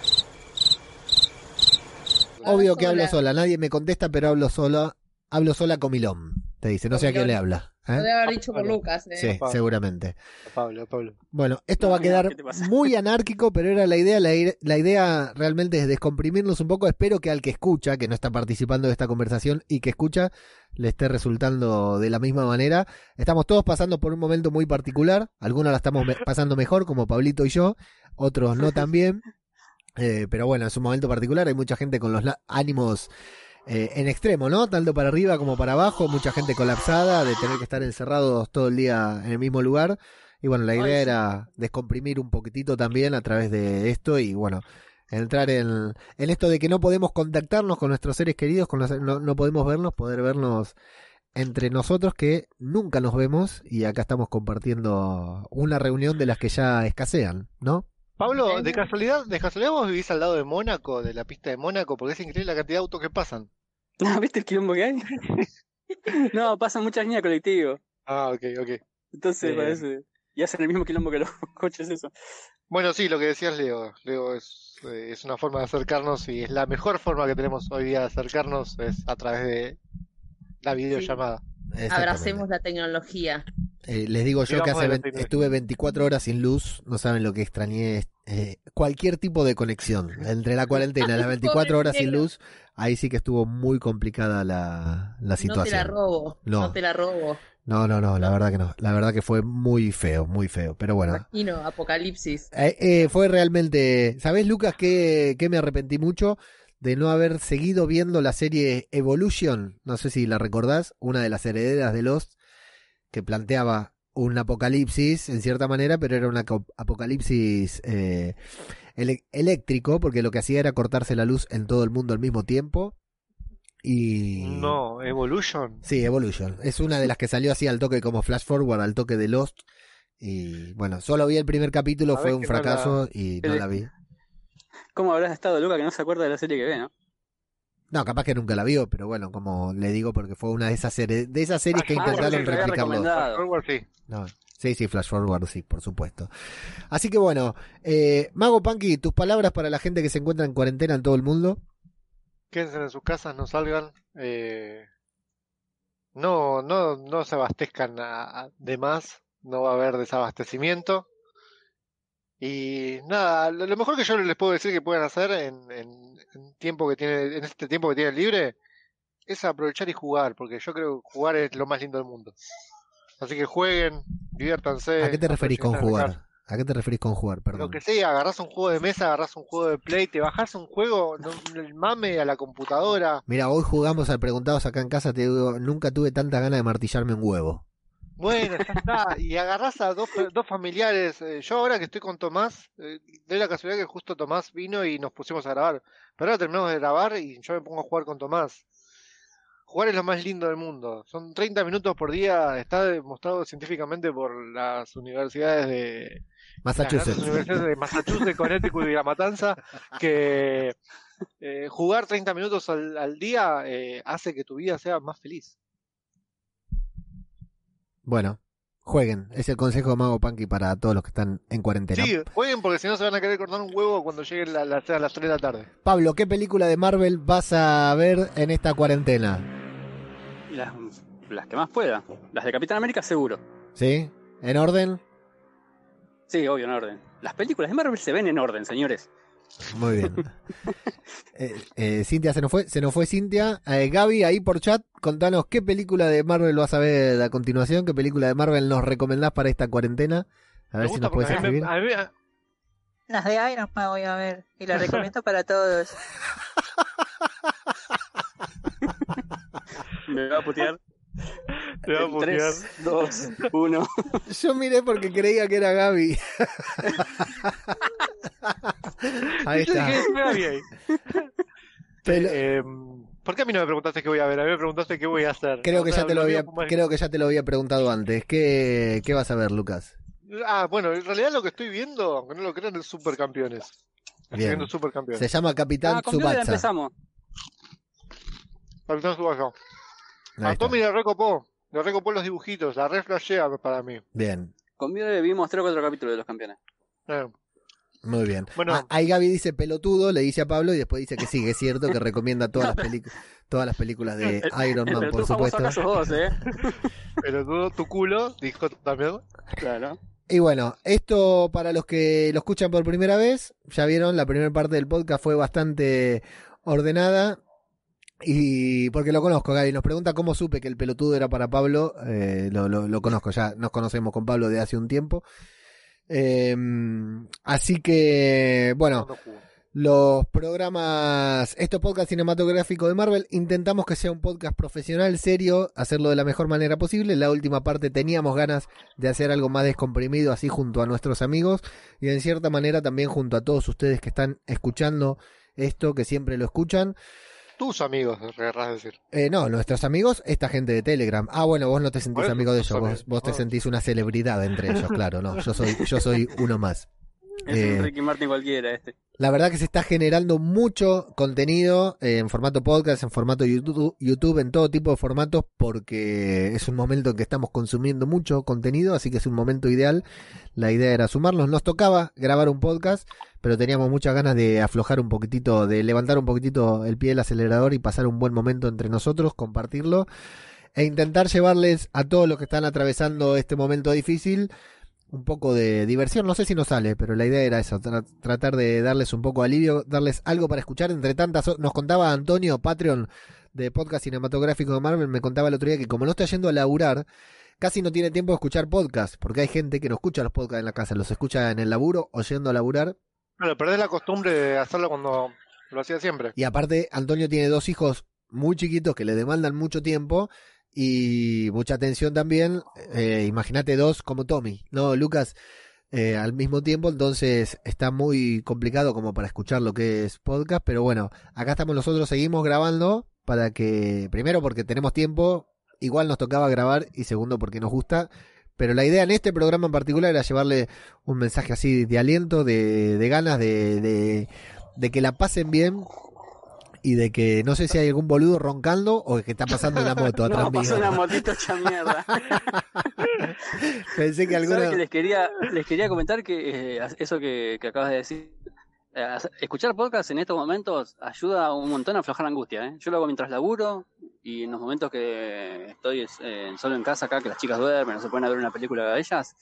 obvio que hablo sola. Nadie me contesta, pero hablo sola. Hablo sola con Milón. Te dice, no sé a quién le habla. ¿eh? Lo debe haber dicho por Lucas. eh. Sí, seguramente. Pablo, Pablo. Bueno, esto va a quedar muy anárquico, pero era la idea. La, idea realmente es descomprimirnos un poco. Espero que al que escucha, que no está participando de esta conversación y que escucha, le esté resultando de la misma manera. Estamos todos pasando por un momento muy particular. Algunos la estamos me- pasando mejor, como Pablito y yo. Otros no tan bien. Eh, pero bueno, es un momento particular. Hay mucha gente con los ánimos eh, en extremo, ¿no? Tanto para arriba como para abajo. Mucha gente colapsada de tener que estar encerrados todo el día en el mismo lugar. Y bueno, la idea era descomprimir un poquitito también a través de esto y bueno, entrar en, en esto de que no podemos contactarnos con nuestros seres queridos, con los- no, no podemos vernos, poder vernos entre nosotros que nunca nos vemos y acá estamos compartiendo una reunión de las que ya escasean, ¿no? Pablo, de casualidad, de casualidad vos vivís al lado de Mónaco, de la pista de Mónaco, porque es increíble la cantidad de autos que pasan. No, ¿viste el quilombo que hay? no, pasan muchas líneas colectivas. Ah, ok, ok. Entonces Eh. parece. Y hacen el mismo quilombo que los coches, eso. Bueno, sí, lo que decías, Leo. Leo es, eh, es una forma de acercarnos y es la mejor forma que tenemos hoy día de acercarnos es a través de la videollamada. Abracemos la tecnología. Eh, les digo yo que hace ve- estuve 24 horas sin luz, no saben lo que extrañé, eh, cualquier tipo de conexión. Entre la cuarentena y las 24 horas sin luz, ahí sí que estuvo muy complicada la, la No te la situación. robo. No. No. te la robo. No, no, no, la verdad que no. La verdad que fue muy feo, muy feo. Pero bueno, Imagino, apocalipsis. eh, eh, fue realmente... ¿Sabés, Lucas, que, que me arrepentí mucho? De no haber seguido viendo la serie Evolution, no sé si la recordás, una de las herederas de Lost, que planteaba un apocalipsis en cierta manera, pero era un apocalipsis eh, eléctrico, porque lo que hacía era cortarse la luz en todo el mundo al mismo tiempo. Y... No, Evolution. Sí, Evolution. Es una de las que salió así al toque como Flash Forward, al toque de Lost. Y bueno, solo vi el primer capítulo, fue un que no la- fracaso y no la vi. ¿Cómo habrás estado, Luca, que no se acuerda de la serie que ve, no? No, capaz que nunca la vio, pero bueno, como le digo, porque fue una de esas series, de esas series que intentaron replicarlo. Forward, sí. No, sí, sí, Flash Forward, sí, por supuesto. Así que bueno, eh, Mago Punky, tus palabras para la gente que se encuentra en cuarentena en todo el mundo. Quédense en sus casas, no salgan. eh, no, no, no se abastezcan a- a- de más. No va a haber desabastecimiento. Y nada, lo, lo mejor que yo les puedo decir que pueden hacer en, en, en tiempo que tiene, en este tiempo que tienen libre es aprovechar y jugar, porque yo creo que jugar es lo más lindo del mundo. Así que jueguen, diviértanse. ¿A qué te referís con jugar? ¿A qué te referís con jugar? lo Perdón. que sea, agarrás un juego de mesa, agarrás un juego de play, te bajás un juego, no, el mame a la computadora. Mira, hoy jugamos al Preguntados acá en casa, te digo, nunca tuve tanta ganas de martillarme un huevo. Bueno, ya está. Y agarrás a dos, dos familiares. eh, yo ahora que estoy con Tomás, eh, de la casualidad que justo Tomás vino y nos pusimos a grabar. Pero ahora terminamos de grabar y yo me pongo a jugar con Tomás. Jugar es lo más lindo del mundo. Son 30 minutos por día. Está demostrado científicamente por las universidades de Massachusetts. las universidades de Massachusetts, Connecticut y La Matanza que eh, jugar 30 minutos al, al día hace que tu vida sea más feliz. Bueno, jueguen. Es el consejo de Mago Punky para todos los que están en cuarentena. Sí, jueguen porque si no se van a querer cortar un huevo cuando lleguen la- la- a las 3 de la tarde. Pablo, ¿qué película de Marvel vas a ver en esta cuarentena? Las, las que más pueda. Las de Capitán América, seguro. ¿Sí? ¿En orden? Sí, obvio, en orden. Las películas de Marvel se ven en orden, señores. Muy bien. Eh, eh, Cintia se nos fue, se nos fue Cintia. Eh, Gaby, ahí por chat, contanos qué película de Marvel vas a ver a continuación, qué película de Marvel nos recomendás para esta cuarentena. A ver si nos puedes a mí escribir. a Las de Iron Man voy a ver y las recomiendo para todos. Me va a putear. Te va a En putear. 3, 2, 1. Yo miré porque creía que era Gaby. ahí está. dije, Eh, ¿Por qué a mí no me preguntaste qué voy a ver? A mí me preguntaste qué voy a hacer. Creo O que sea, ya te lo había, creo que ya te lo había preguntado antes. ¿Qué, qué vas a ver, Lucas? Ah, bueno, en realidad lo que estoy viendo, aunque no lo crean, es Supercampeones. Estoy viendo Supercampeones. Se llama Capitán Ah, Tsubasa. empezamos. Capitán Tsubasa. Ahí A está. Tommy le recopó. Le recopó los dibujitos. La reflashea para mí. Bien. Con Viola vimos 3 o 4 capítulos de los campeones. Eh, Muy bien. Bueno. Ah, ahí Gaby dice pelotudo, le dice a Pablo y después dice que sí, que es cierto, que recomienda todas las, todas las películas de Iron Man, Pero por supuesto. ¿eh? Pero tú, tu culo, dijo también. Claro. Y bueno, esto para los que lo escuchan por primera vez, ya vieron, la primera parte del podcast fue bastante ordenada. Y porque lo conozco, Gaby nos pregunta cómo supe que el pelotudo era para Pablo. eh, lo, lo- lo conozco, ya nos conocemos con Pablo de hace un tiempo. Eh, así que, bueno, los programas, estos podcast cinematográficos de Marvel, intentamos que sea un podcast profesional, serio, hacerlo de la mejor manera posible. En la última parte teníamos ganas de hacer algo más descomprimido, así junto a nuestros amigos y en cierta manera también junto a todos ustedes que están escuchando esto, que siempre lo escuchan. Tus amigos, querrás decir. Eh, no, nuestros amigos, esta gente de Telegram. Ah, bueno, vos no te sentís amigo de ellos, vos, vos te sentís una celebridad entre ellos, claro, no, yo soy, yo soy uno más. Es Eh, un Ricky Martin cualquiera este. la verdad que se está generando mucho contenido eh, en formato podcast, en formato YouTube, YouTube, en todo tipo de formatos, porque es un momento en que estamos consumiendo mucho contenido, así que es un momento ideal. La idea era sumarnos. Nos tocaba grabar un podcast, pero teníamos muchas ganas de aflojar un poquitito, de levantar un poquitito el pie del acelerador y pasar un buen momento entre nosotros, compartirlo e intentar llevarles a todos los que están atravesando este momento difícil un poco de diversión. No sé si nos sale, pero la idea era eso, tra- tratar de darles un poco de alivio, darles algo para escuchar entre tantas. Nos contaba Antonio, Patreon de Podcast Cinematográfico de Marvel, me contaba el otro día que como no está yendo a laburar, casi no tiene tiempo de escuchar podcast, porque hay gente que no escucha los podcasts en la casa, los escucha en el laburo o yendo a laburar. Perdés la costumbre de hacerlo cuando lo hacía siempre. Y aparte, Antonio tiene dos hijos muy chiquitos que le demandan mucho tiempo y mucha atención también. Eh, Imagínate dos como Tommy, ¿no? Lucas eh, al mismo tiempo, entonces está muy complicado como para escuchar lo que es podcast, pero bueno, acá estamos nosotros, seguimos grabando para que, primero porque tenemos tiempo, igual nos tocaba grabar y segundo porque nos gusta. Pero la idea en este programa en particular era llevarle un mensaje así de aliento, de, de ganas, de, de, de que la pasen bien y de que no sé si hay algún boludo roncando o que está pasando una moto atrás No, pasó mío. una motito hecha mierda. Pensé que ¿Sabes alguna... que les quería, les quería comentar que eh, eso que, que acabas de decir, eh, escuchar podcast en estos momentos ayuda un montón a aflojar angustia. ¿eh? Yo lo hago mientras laburo y en los momentos que estoy eh, solo en casa acá, que las chicas duermen, no se pueden ver una película de ellas,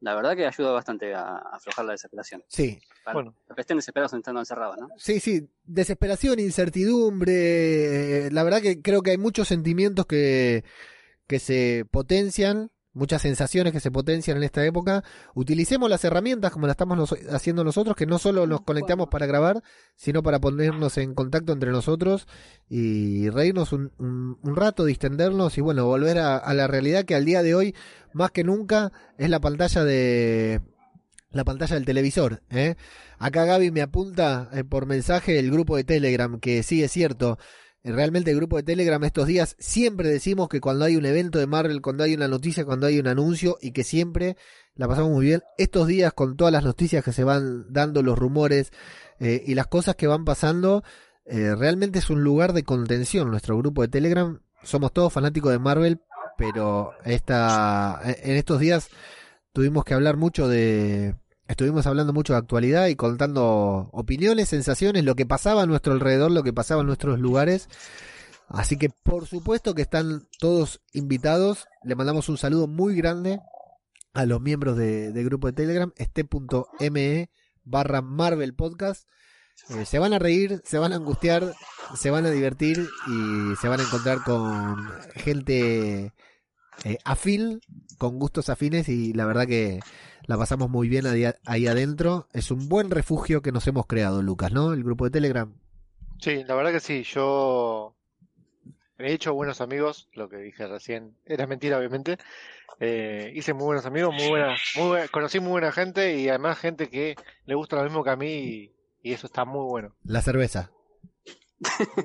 la verdad que ayuda bastante a, a aflojar la desesperación. Sí. Para Bueno. los que estén desesperados estando encerrados, ¿no? Sí, sí, desesperación, incertidumbre. eh, La verdad que creo que hay muchos sentimientos que, que se potencian, muchas sensaciones que se potencian en esta época. Utilicemos las herramientas como las estamos nos- haciendo nosotros, que no solo nos conectamos para grabar, sino para ponernos en contacto entre nosotros y reírnos un, un- un rato, distendernos y bueno, volver a, a la realidad que al día de hoy, más que nunca, es la pantalla de la pantalla del televisor. ¿eh? Acá Gaby me apunta eh, por mensaje el grupo de Telegram, que sí es cierto. Realmente el grupo de Telegram estos días siempre decimos que cuando hay un evento de Marvel, cuando hay una noticia, cuando hay un anuncio y que siempre la pasamos muy bien. Estos días con todas las noticias que se van dando, los rumores eh, y las cosas que van pasando, eh, realmente es un lugar de contención nuestro grupo de Telegram. Somos todos fanáticos de Marvel, pero esta, en estos días tuvimos que hablar mucho de... Estuvimos hablando mucho de actualidad y contando opiniones, sensaciones, lo que pasaba a nuestro alrededor, lo que pasaba en nuestros lugares. Así que por supuesto que están todos invitados. Le mandamos un saludo muy grande a los miembros de, del grupo de Telegram, este.me barra Marvel Podcast. Eh, se van a reír, se van a angustiar, se van a divertir y se van a encontrar con gente eh, afín, con gustos afines y la verdad que la pasamos muy bien ahí, adentro. Es un buen refugio que nos hemos creado, Lucas, ¿no? El grupo de Telegram. Sí, la verdad que sí, yo he hecho buenos amigos, lo que dije recién era mentira obviamente, Eh, hice muy buenos amigos, muy buena, muy buena- conocí muy buena gente y además gente que le gusta lo mismo que a mí y, y eso está muy bueno. La cerveza.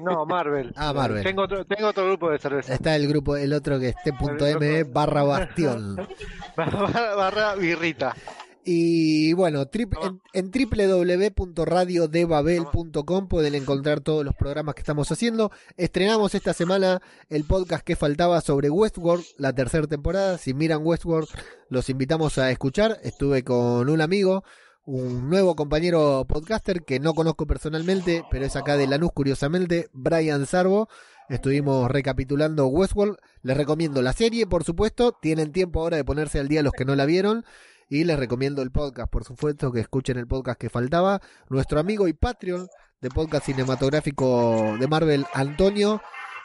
No, Marvel. Ah, Marvel. Tengo otro, tengo otro grupo de cerveza. Está el grupo, el otro que es t.me barra bastión. barra, barra birrita. Y bueno, trip- en, en www.radiodebabel.com pueden encontrar todos los programas que estamos haciendo. Estrenamos esta semana el podcast que faltaba sobre Westworld, la tercera temporada. Si miran Westworld, los invitamos a escuchar. Estuve con un amigo, un nuevo compañero podcaster que no conozco personalmente, pero es acá de Lanús, curiosamente, Brian Sarbo. Estuvimos recapitulando Westworld. Les recomiendo la serie, por supuesto. Tienen tiempo ahora de ponerse al día los que no la vieron. Y les recomiendo el podcast, por supuesto, que escuchen el podcast que faltaba. Nuestro amigo y Patreon de podcast cinematográfico de Marvel, Antonio,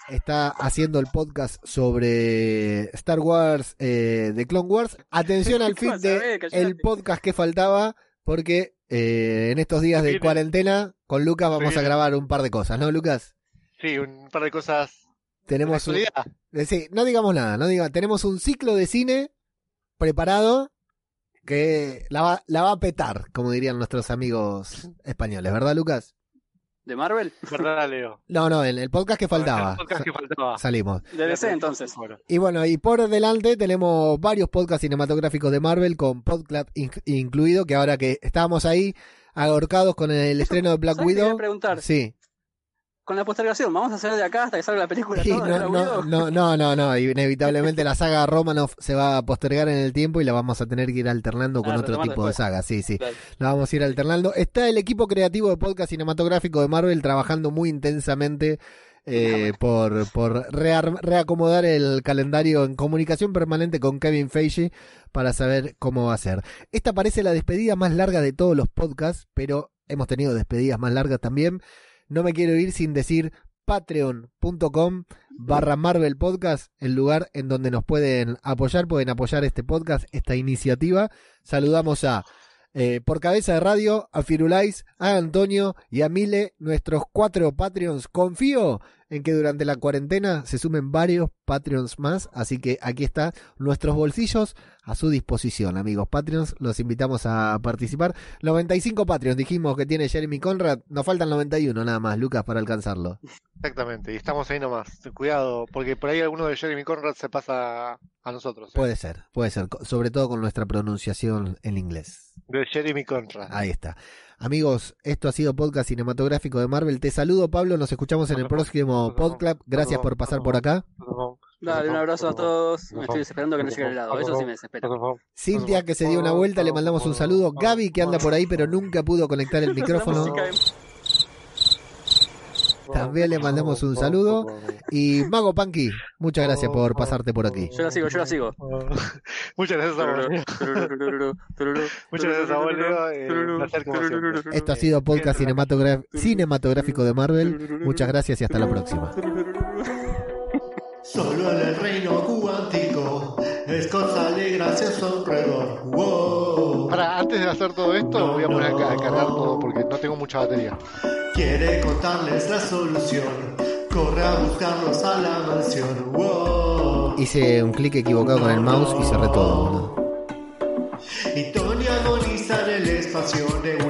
está haciendo el podcast sobre Star Wars eh, de Clone Wars. Atención al feed de el podcast que faltaba, porque eh, en estos días de cuarentena con Lucas vamos a grabar un par de cosas, ¿no, Lucas? Sí, un par de cosas. Tenemos un, de eh, sí, no digamos nada, no diga, tenemos un ciclo de cine preparado que la va, la va a petar, como dirían nuestros amigos españoles, ¿verdad, Lucas? ¿De Marvel? ¿Verdad, Leo? No, no, en el podcast que faltaba. El podcast que faltaba. Salimos. De DC entonces. Y bueno, y por delante tenemos varios podcasts cinematográficos de Marvel con Podclub in- incluido, que ahora que estábamos ahí ahorcados con el estreno de Black ¿sabes qué Widow. quería preguntar? Sí. Con la postergación, ¿vamos a hacer de acá hasta que salga la película? Sí, toda de no, no, no, no, no, no, inevitablemente la saga Romanoff se va a postergar en el tiempo y la vamos a tener que ir alternando con Ah, otro tipo de saga, sí, sí. Claro. La vamos a ir alternando. Está el equipo creativo de podcast cinematográfico de Marvel trabajando muy intensamente eh, por, por reacomodar el calendario en comunicación permanente con Kevin Feige para saber cómo va a ser. Esta parece la despedida más larga de todos los podcasts, pero hemos tenido despedidas más largas también. No me quiero ir sin decir patreon.com barra Marvel Podcast, el lugar en donde nos pueden apoyar, pueden apoyar este podcast, esta iniciativa. Saludamos a eh, por cabeza de radio, a Firulais, a Antonio y a Mile, nuestros cuatro Patreons. Confío en que durante la cuarentena se sumen varios Patreons más, así que aquí está nuestros bolsillos a su disposición, amigos Patreons. Los invitamos a participar. 95 Patreons, dijimos que tiene Jeremy Conrad. Nos faltan 91 nada más, Lucas, para alcanzarlo. Exactamente, y estamos ahí nomás. Cuidado, porque por ahí alguno de Jeremy Conrad se pasa a nosotros. ¿eh? Puede ser, puede ser, sobre todo con nuestra pronunciación en inglés. De Jeremy Conrad. Ahí está. Amigos, esto ha sido podcast cinematográfico de Marvel. Te saludo, Pablo. Nos escuchamos en el próximo podcast. Gracias por pasar por acá. Dale, un abrazo a todos. Me estoy esperando que no llegue el helado. Eso sí me desespera. Cintia, que se dio una vuelta, le mandamos un saludo. Gaby, que anda por ahí, pero nunca pudo conectar el micrófono. También le mandamos un saludo. Y Mago Punky, muchas gracias por pasarte por aquí. Yo la sigo, yo la sigo. Muchas gracias a. Muchas gracias a. Eh. Esto ha sido podcast cinematográfico de Marvel. Muchas gracias y hasta la próxima. Solo en el reino cuántico es cosa de gracioso alrededor. Wow. Para, antes de hacer todo esto, voy a poner a a cargar todo porque no tengo mucha batería. Quiere contarles la solución. Corre a buscarlos a la mansión. Wow. Hice un clic equivocado con el mouse y cerré todo. boludo. Y Tony agoniza en el espacio. Nebula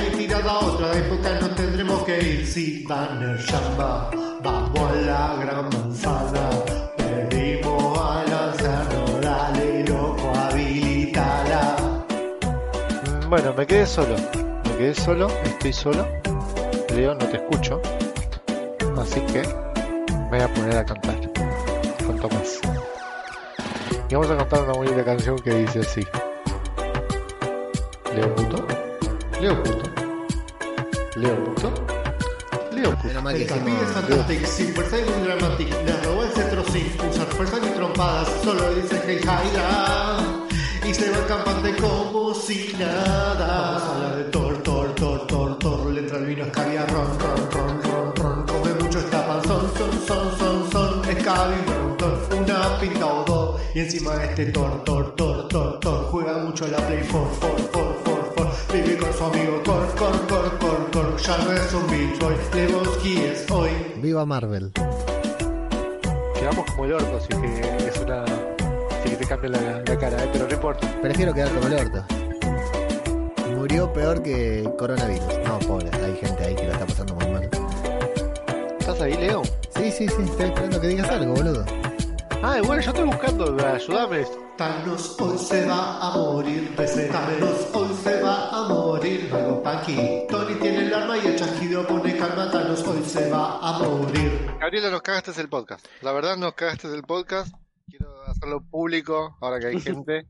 ensangrentada y tirada a otra época nos tendremos que ir si Banner llama vamos a la gran manzana perdimos al anciano dale loco habilitala Bueno, me quedé solo. Me quedé solo, estoy solo. Leo, no te escucho. Así que me voy a poner a cantar con Tomás. Y vamos a cantar una bonita canción que dice así. Leo puto. Leo puto. Leo puto. Leo puto. El Capi es fantastic sin fuerza y dramatic. Le robó el cetro sin usar fuerza ni trompadas. Solo dice hey Hydra y se va campante como si nada. Vamos a hablar de Thor Thor Thor Thor Thor. Le entra el vino escabia ron ron ron ron ron come mucho son, son, son, son, son, un montón, una pinta o dos. Y encima este Thor, Thor, Thor, Thor, Thor, juega mucho la Play 4, 4, 4, 4, 4. Vive con su amigo Cor, Cor, Cor, Cor, Cor. Ya no es un bicho hoy, Lebowski es hoy. Viva Marvel. Quedamos como el orto, así que es una. Así que te cambia la, la cara, ¿eh? pero no importa. Prefiero quedar como el orto. Murió peor que coronavirus. No, pobre, hay gente ahí que la está pasando muy mal. ¿Estás ahí, Leo? Sí, sí, sí, estoy esperando que digas algo, boludo. Ah, bueno, yo estoy buscando, ayúdame. Thanos hoy se va a morir, PC Thanos hoy se va a morir. Algo pa' aquí. Tony tiene el arma y el chasquido pone calma. Thanos hoy se va a morir. Gabriela, nos cagaste el podcast. La verdad, nos cagaste el podcast. Quiero hacerlo público ahora que hay gente.